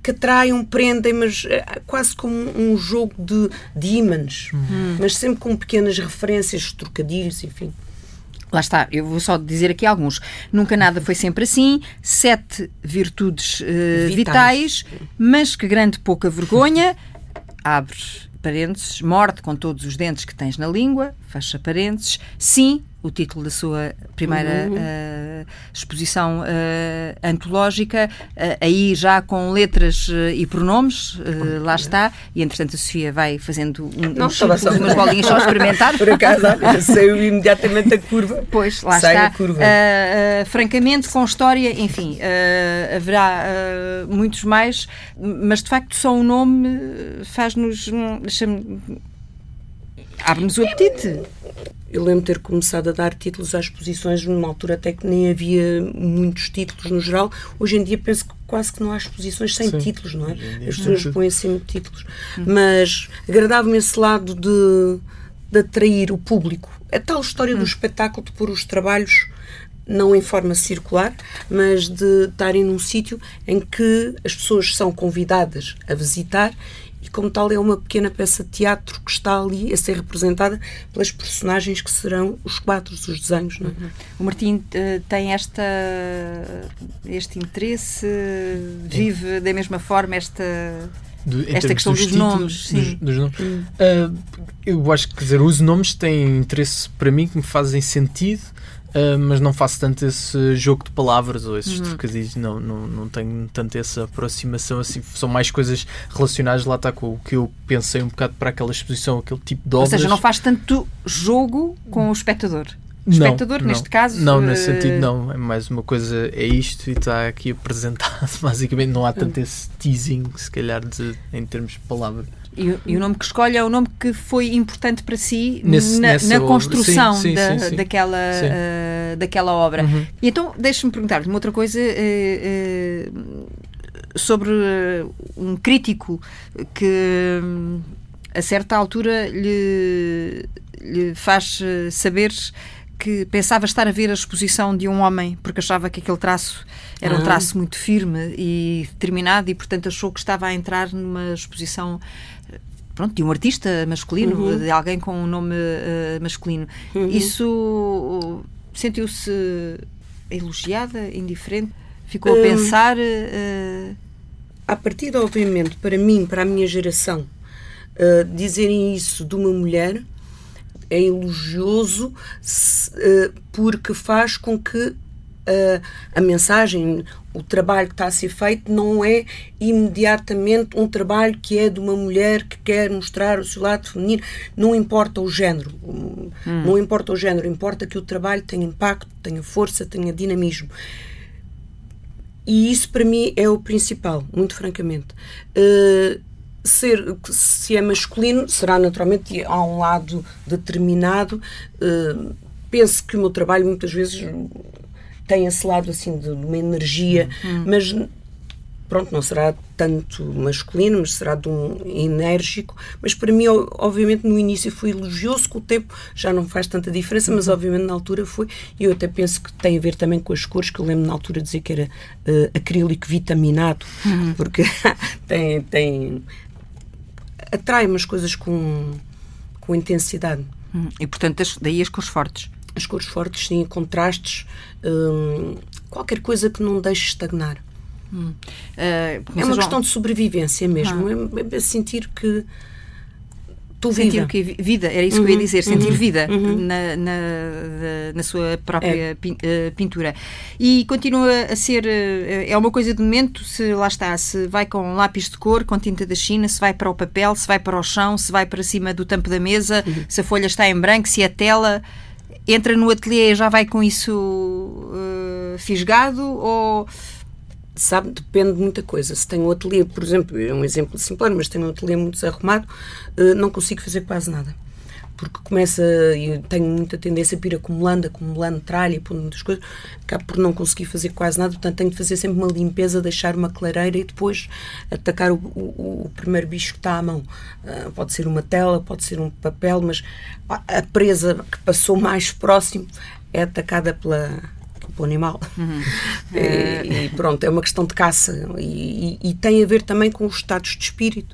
que atraiam, prendem, mas é quase como um jogo de, de ímãs, uhum. mas sempre com pequenas referências, trocadilhos, enfim. Lá está, eu vou só dizer aqui alguns. Nunca nada foi sempre assim, sete virtudes uh, vitais. vitais, mas que grande pouca vergonha. Abre parênteses, morte com todos os dentes que tens na língua, fecha parênteses, sim, o título da sua primeira uhum. uh, exposição uh, antológica, uh, aí já com letras e pronomes, lá está, e entretanto a Sofia vai fazendo um, Não, uns círculos, umas bolinhas só experimentar. Por acaso, saiu imediatamente a curva. Pois, lá Sai está. A curva. francamente, com história, enfim, haverá muitos mais, mas de facto só o nome faz-nos. Abre-nos o apetite. Eu lembro ter começado a dar títulos às exposições numa altura até que nem havia muitos títulos no geral. Hoje em dia penso que quase que não há exposições sem Sim. títulos, não é? As pessoas põem sempre títulos. Hum. Mas agradava-me esse lado de, de atrair o público. A tal história hum. do espetáculo de pôr os trabalhos não em forma circular, mas de estarem num sítio em que as pessoas são convidadas a visitar e, como tal, é uma pequena peça de teatro que está ali a ser representada pelas personagens que serão os quadros, os desenhos. Não é? Uhum. O Martim uh, tem esta, este interesse, vive da mesma forma esta. Do, esta questão dos, dos nomes, dos, dos nomes. Uh, eu acho que dizer, os nomes têm interesse para mim que me fazem sentido Uh, mas não faço tanto esse jogo de palavras ou esses uhum. trocadilhos, não, não, não tenho tanto essa aproximação assim. São mais coisas relacionadas lá está com o que eu pensei um bocado para aquela exposição, aquele tipo de obras. Ou seja, não faz tanto jogo com o espectador. O espectador, não, neste caso. Não, nesse uh... sentido, não. É mais uma coisa, é isto e está aqui apresentado. Basicamente, não há tanto esse teasing, se calhar, de, em termos de palavra. E, e, o nome que escolhe é o nome que foi importante para si Nesse, na, na construção sim, sim, da, sim, daquela, uh, daquela obra. Uhum. E então, deixe-me perguntar-lhe uma outra coisa. Uh, uh, sobre um crítico que a certa altura lhe, lhe faz saber que pensava estar a ver a exposição de um homem porque achava que aquele traço era um ah. traço muito firme e determinado e portanto achou que estava a entrar numa exposição pronto, de um artista masculino, uhum. de alguém com um nome uh, masculino. Uhum. Isso sentiu-se elogiada, indiferente? Ficou a hum. pensar? Uh... A partir, obviamente, para mim, para a minha geração, uh, dizerem isso de uma mulher é elogioso se, uh, porque faz com que a, a mensagem, o trabalho que está a ser feito não é imediatamente um trabalho que é de uma mulher que quer mostrar o seu lado feminino. Não importa o género. Hum. Não importa o género. Importa que o trabalho tenha impacto, tenha força, tenha dinamismo. E isso para mim é o principal, muito francamente. Uh, ser, se é masculino, será naturalmente a um lado determinado. Uh, penso que o meu trabalho muitas vezes tem esse lado assim de, uma energia, hum. mas pronto, não será tanto masculino, mas será de um enérgico. Mas para mim, obviamente, no início foi elogioso, com o tempo já não faz tanta diferença, mas obviamente na altura foi. E eu até penso que tem a ver também com as cores, que eu lembro na altura dizer que era uh, acrílico vitaminado, uhum. porque tem, tem. atrai umas coisas com, com intensidade. Uhum. E portanto, daí as cores fortes. As cores fortes, sim, contrastes, hum, qualquer coisa que não deixe estagnar. Hum. Uh, é uma questão de sobrevivência mesmo. Ah. É, é, sentir que tu sentir o que vida era isso uhum, que eu ia uhum. dizer sentir uhum, vida uhum. Na, na, na, sua própria é. Eh, pintura e continua a ser eh, é uma coisa de momento se lá está se vai com lápis de cor com tinta da China se vai para o papel se vai para o chão se vai para cima do tampo da mesa uhum. se a folha está em branco se é tela entra no ateliê e já vai com isso uh, fisgado ou sabe, depende de muita coisa. Se tenho um ateliê, por exemplo, é um exemplo simples, mas tenho um ateliê muito desarrumado, uh, não consigo fazer quase nada. Porque começa, e tenho muita tendência a ir acumulando, acumulando tralha e pondo muitas coisas, acabo por não conseguir fazer quase nada, portanto tenho de fazer sempre uma limpeza, deixar uma clareira e depois atacar o, o, o primeiro bicho que está à mão. Uh, pode ser uma tela, pode ser um papel, mas a presa que passou mais próximo é atacada pela, pelo animal. Uhum. E, e, pronto, é uma questão de caça e, e, e, tem a ver também com os estados de espírito.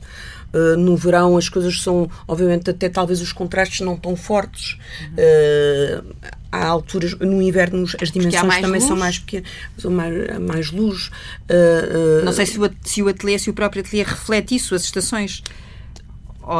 Uh, no verão as coisas são, obviamente, até talvez os contrastes não tão fortes. Uhum. Uh, há alturas, no inverno as dimensões também luz. são mais pequenas, são mais, mais luz. Uh, não sei se o, se o ateliê, se o próprio ateliê reflete isso, as estações.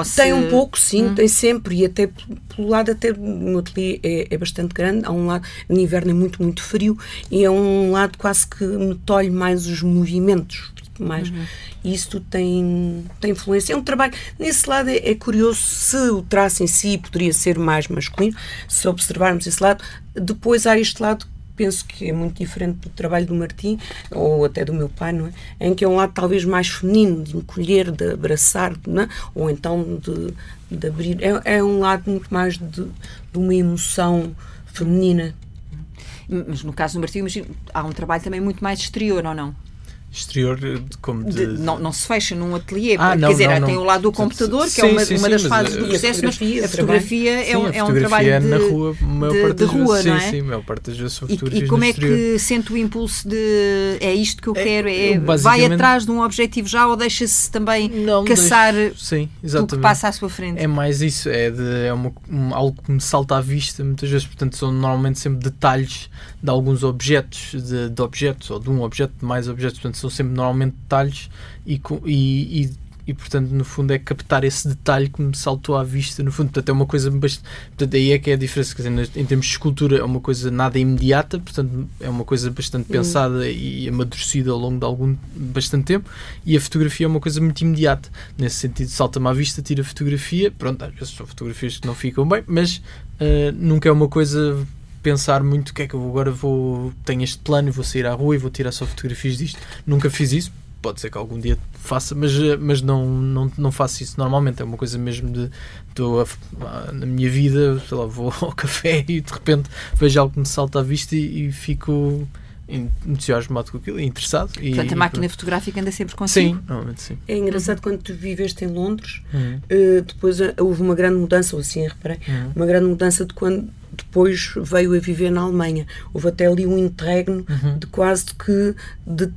Se... Tem um pouco, sim, hum. tem sempre, e até pelo lado, até o ateliê é, é, bastante grande, há um lado, no inverno é muito, muito frio, e é um lado quase que me tolhe mais os movimentos, mais, uhum. isso tem, tem influência. É um trabalho, nesse lado é, é, curioso, se o traço em si poderia ser mais masculino, se observarmos esse lado, depois há este lado penso que é muito diferente do trabalho do Martim, ou até do meu pai, não é? Em que é um lado talvez mais feminino, de encolher, de abraçar, é? ou então de, de abrir. É, é um lado muito mais de, de uma emoção feminina. Mas no caso do Martim, há um trabalho também muito mais exterior, ou não? Exterior como de... De, não, não se fecha num ateliê, ah, não, quer dizer, não, tem o lado do computador, que é sim, é uma, sim, uma das sim, fases do processo, mas a fotografia, é, um, é um trabalho de, na rua, maior de, parte de rua, não é? Sim, sim, a maior parte das vezes são fotografias E, e como é que sente o impulso de é isto que eu é, quero, é, vai atrás de um objetivo já ou deixa-se também não, caçar deixo, sim, o que passa à sua frente? É mais isso, é, de, é uma, um, algo que me salta à vista muitas vezes, portanto são normalmente sempre detalhes de alguns objetos, de, de objetos, ou de um objeto, de mais objetos, portanto são sempre normalmente detalhes e, e, e, e, portanto no fundo é captar esse detalhe que me saltou à vista no fundo, portanto é uma coisa bastante, portanto aí é que é a diferença, quer dizer, em termos de escultura é uma coisa nada imediata, portanto é uma coisa bastante uhum. pensada e amadurecida ao longo de algum bastante tempo e a fotografia é uma coisa muito imediata, nesse sentido salta-me à vista, tira a fotografia, pronto, às vezes são fotografias que não ficam bem, mas uh, nunca é uma coisa pensar muito o que é que eu agora vou tenho este plano e vou sair à rua e vou tirar só fotografias disto nunca fiz isso pode ser que algum dia faça, mas, eh, mas não, não, não faço isso normalmente. É uma coisa mesmo de estou na minha vida, sei lá, vou ao café e de repente vejo algo que me salta à vista e, e fico entusiasmado com aquilo, interessado. Portanto, a máquina fotográfica anda sempre consigo? Sim, normalmente sim. É engraçado uhum. quando tu viveste em Londres, uhum. uh, depois uh, houve uma grande mudança, ou assim reparei, uhum. uma grande mudança de quando depois veio a viver na Alemanha. Houve até ali um interregno uhum. de quase que de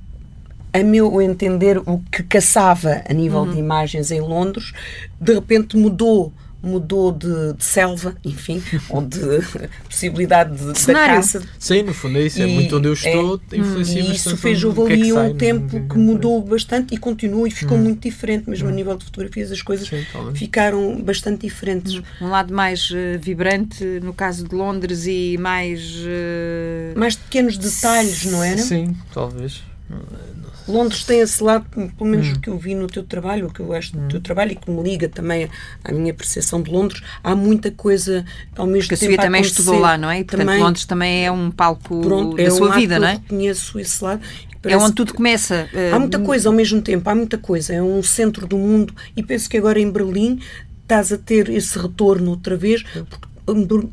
a meu entender, o que caçava a nível uhum. de imagens em Londres, de repente mudou mudou de, de, selva, enfim, ou de possibilidade de, de da caça. Sim, no fundo é isso, é muito onde eu estou, é, influencia E isso fez houve ali é um tempo que mudou bastante e continua e ficou hum. muito diferente, mesmo hum. a nível de fotografias as coisas Sim, ficaram bastante diferentes. Um lado mais uh, vibrante, no caso de Londres, e mais... Uh... Mais pequenos detalhes, não era? Sim, talvez. Londres tem esse lado, pelo menos hum. o que eu vi no teu trabalho, o que eu acho hum. do teu trabalho e que me liga também à minha percepção de Londres, há muita coisa ao mesmo tempo. Que a também estudou lá, não é? E, portanto, também, Londres também é um palco pronto, da é sua um vida, não é? Eu reconheço esse lado. É onde tudo começa. Há muita coisa ao mesmo tempo, há muita coisa. É um centro do mundo e penso que agora em Berlim estás a ter esse retorno outra vez, porque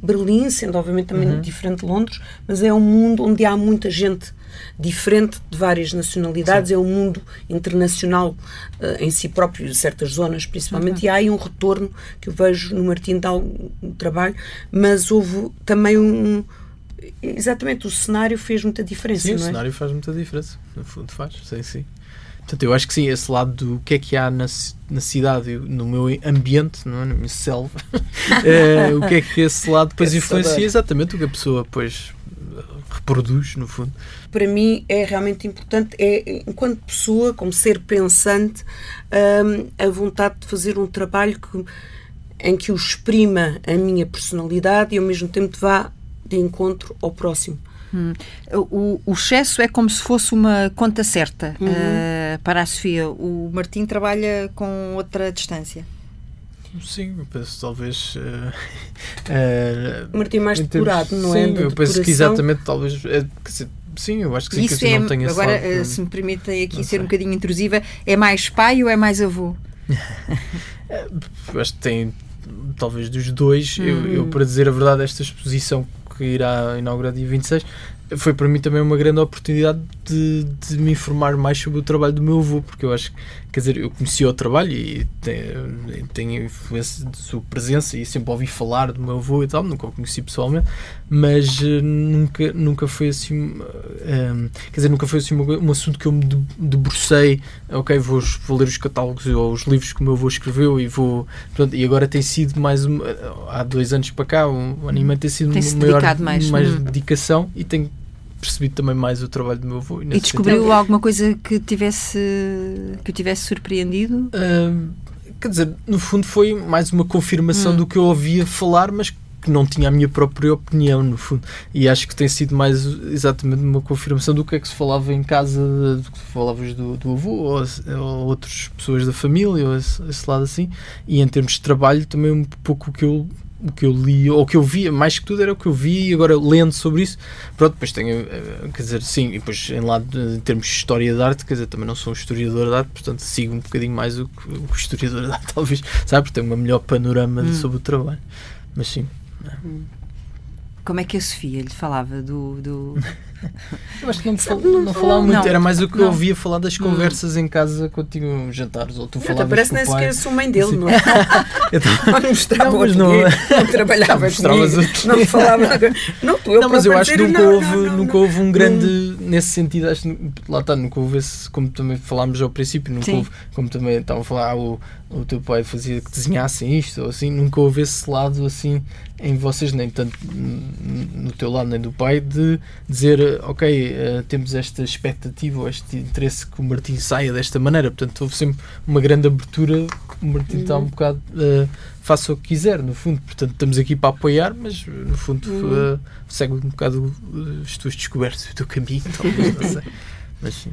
Berlim, sendo obviamente também uhum. diferente de Londres, mas é um mundo onde há muita gente diferente de várias nacionalidades, Sim. é um mundo internacional uh, em si próprio, certas zonas principalmente, uhum. e há aí um retorno que eu vejo no Martim de algum trabalho, mas houve também um. Exatamente, o cenário fez muita diferença. Sim, o é? cenário faz muita diferença, no fundo faz, sim, sim. Portanto, eu acho que sim, esse lado do que é que há na, na cidade, no meu ambiente, não é? na minha selva, é, o que é que esse lado depois influencia exatamente o que a pessoa depois reproduz, no fundo. Para mim é realmente importante, é enquanto pessoa, como ser pensante, hum, a vontade de fazer um trabalho que, em que o exprima a minha personalidade e ao mesmo tempo vá de encontro ao próximo. Hum. O, o, excesso é como se fosse uma conta certa uhum. uh, para a Sofia. O Martim trabalha com outra distância. Sim, eu penso talvez. Uh, uh, Martim mais depurado, não é? Sim, eu penso que exatamente, talvez. É, sim, eu acho que sim, Isso que é, não tenho Agora, lado, se me permitem aqui ser um bocadinho intrusiva, é mais pai ou é mais avô? acho que tem talvez dos dois. Hum. Eu, eu, para dizer a verdade, esta exposição que irá inaugurar dia 26 foi para mim também uma grande oportunidade de, de, me informar mais sobre o trabalho do meu avô, porque eu acho que, quer dizer, eu conhecia o trabalho e tenho, tenho influência de sua presença e sempre ouvi falar do meu avô e tal, nunca o conheci pessoalmente, mas uh, nunca, nunca foi assim, um, eh, quer dizer, nunca foi assim um, um assunto que eu me debrucei, ok, vou, vou, ler os catálogos ou os livros que o meu avô escreveu e vou, e agora tem sido mais, um, há dois anos para cá, um anime tem sido tem uma maior mais, mais hum. dedicação e tenho percebido também mais o trabalho do meu avô. E descobriu sentido. alguma coisa que tivesse que o tivesse surpreendido? Uh, quer dizer, no fundo foi mais uma confirmação hum. do que eu ouvia falar, mas que não tinha a minha própria opinião, no fundo. E acho que tem sido mais exatamente uma confirmação do que é que se falava em casa, do que falavas do, do avô ou, ou outras pessoas da família, ou esse, esse, lado assim. E em termos de trabalho, também um pouco o que eu o que eu li, ou o que eu via, mais que tudo era o que eu vi e agora lendo sobre isso, pronto, depois tenho, eh, quer dizer, sim, e depois em lado em termos de história de arte, quer dizer, também não sou um historiador de arte, portanto sigo um bocadinho mais o que o historiador de arte, talvez, sabe, porque tenho uma melhor panorama hum. sobre o trabalho, mas sim. Hum. Como é que a Sofia lhe falava do. do... Eu acho que não, fal, não, não falava muito, não, era mais o que não. eu ouvia falar das hum. conversas hum. em casa quando tinham jantares. Ou tu falavas parece nem sequer sou mãe dele, não é? Quando mostrava não, não, não trabalhava comigo, não falava nada. Não, tu, eu não mas eu acho que nunca, houve, nunca houve um grande, nesse sentido, acho, lá está, nunca houve esse, como também falámos ao princípio, nunca Sim. houve, como também estavam a falar, ah, o, o teu pai fazia que desenhassem isto, ou assim, nunca houve esse lado assim em vocês, nem tanto no teu lado nem do pai, de dizer, ok, uh, temos esta expectativa ou este interesse que o Martim saia desta maneira. Portanto, houve sempre uma grande abertura, o Martim uhum. está um bocado, uh, faça o que quiser, no fundo. Portanto, estamos aqui para apoiar, mas no fundo uhum. uh, segue um bocado as tuas descobertas, o teu caminho, talvez, não sei. Mas sim.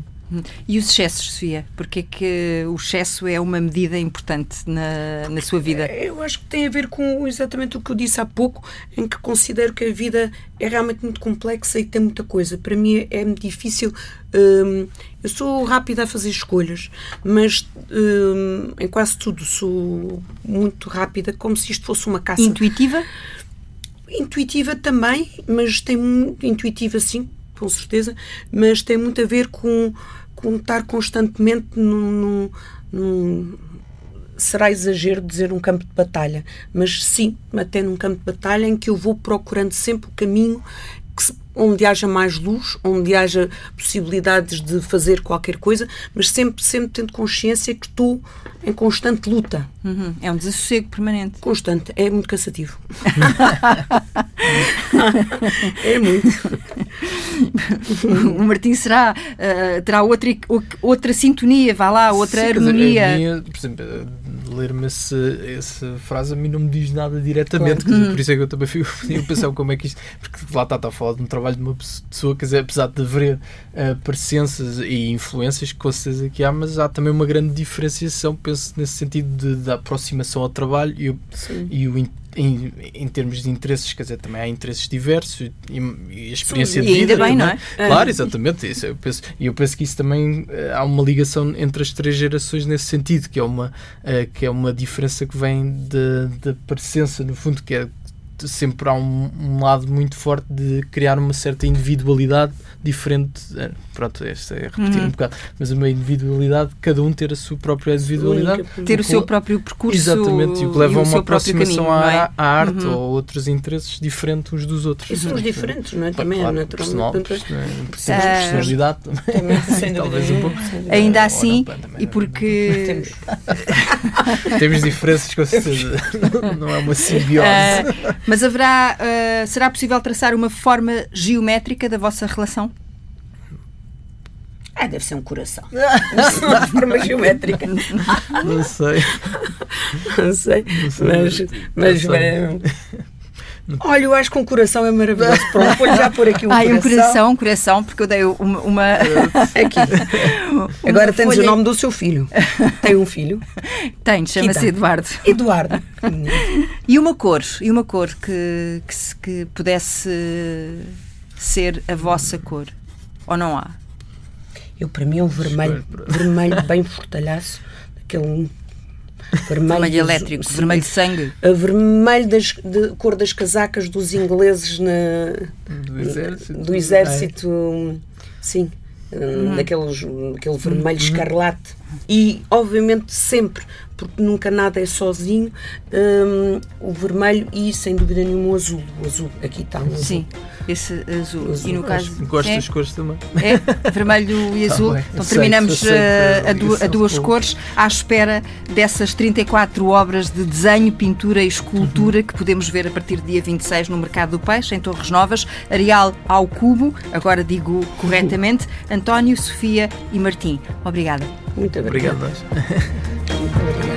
E os excessos, Sofia? Porque é que o excesso é uma medida importante na, na sua vida? Eu acho que tem a ver com exatamente o que eu disse há pouco, em que considero que a vida é realmente muito complexa e tem muita coisa. Para mim é muito difícil. Hum, eu sou rápida a fazer escolhas, mas hum, em quase tudo sou muito rápida, como se isto fosse uma caça. Intuitiva? Intuitiva também, mas tem muito intuitiva sim, com certeza, mas tem muito a ver com, com estar constantemente num, num, num será exagero dizer um campo de batalha, mas sim, até num campo de batalha em que eu vou procurando sempre o caminho onde haja mais luz, onde haja possibilidades de fazer qualquer coisa, mas sempre, sempre tendo consciência que estou em constante luta. Uhum. É um desassossego permanente. Constante. É muito cansativo. é muito. o Martim será, uh, terá outra, outra sintonia, vá lá, outra Sim, harmonia. Minha, por exemplo, ler-me essa frase a mim não me diz nada diretamente, claro. dizer, por isso é que eu também fico a pensar como é que isto. Porque lá está, está a falar de um trabalho de uma pessoa, quer dizer, apesar de haver uh, parecenças e influências que com certeza que há, mas há também uma grande diferenciação, penso, nesse sentido de, da aproximação ao trabalho e o, e o em, em, termos de interesses, quer dizer, também há interesses diversos e, e a experiência Sim, de vida. ainda bem, também. não é? Claro, exatamente. Isso, eu penso, e eu penso que isso também uh, há uma ligação entre as três gerações nesse sentido, que é uma, uh, que é uma diferença que vem da parecença, no fundo, que é sempre há um, um, lado muito forte de criar uma certa individualidade diferente. É, pronto, esta é repetir uhum. um bocado, mas uma individualidade, cada um ter a sua própria individualidade. Ter o seu próprio percurso. Exatamente, e o que leva a uma aproximação caminho, à, é? à, arte uhum. ou outros interesses diferentes uns dos outros. E somos diferentes, não é? Também claro, é naturalmente. Personal, é, personalidade também. também talvez um pouco. Ainda assim, e porque. Temos. Temos diferenças, com certeza. não é uma simbiose. Uh, mas haverá. Uh, será possível traçar uma forma geométrica da vossa relação? Ah, deve ser um coração. Não, de forma geométrica. Não sei. Não sei. Não sei. Mas, mas, mas é, Olha, eu acho que um coração é maravilhoso. Pronto, vou já pôr aqui um Ai, coração. um coração, um coração, porque eu dei uma. uma... Aqui. Agora tens folha... o nome do seu filho. Tem um filho? Tem, chama-se Eduardo. Eduardo. e uma cor, e uma cor que, que, que pudesse ser a vossa cor? Ou não há? Eu, para mim, é um vermelho, vermelho bem fortalhaço, aquele Vermelho, vermelho elétrico, sim, vermelho sangue. A vermelho das, de cor das casacas dos ingleses na, do exército. Do exército. Sim. Uhum. Daqueles, aquele vermelho uhum. escarlate. E, obviamente, sempre porque nunca nada é sozinho, um, o vermelho e, sem dúvida nenhuma, o azul. O azul, aqui está um azul. Sim, esse azul. azul. E no caso. Gosto é, das cores também. É, vermelho e tá azul. Tá então terminamos eh, a, a, a, duas cores, à espera dessas 34 obras de desenho, pintura e escultura uhum. que podemos ver a partir do dia 26 no Mercado do Peixe, em Torres Novas, Areal ao Cubo, agora digo corretamente, António, Sofia e Martim. Obrigada. Muito obrigada. Obrigado.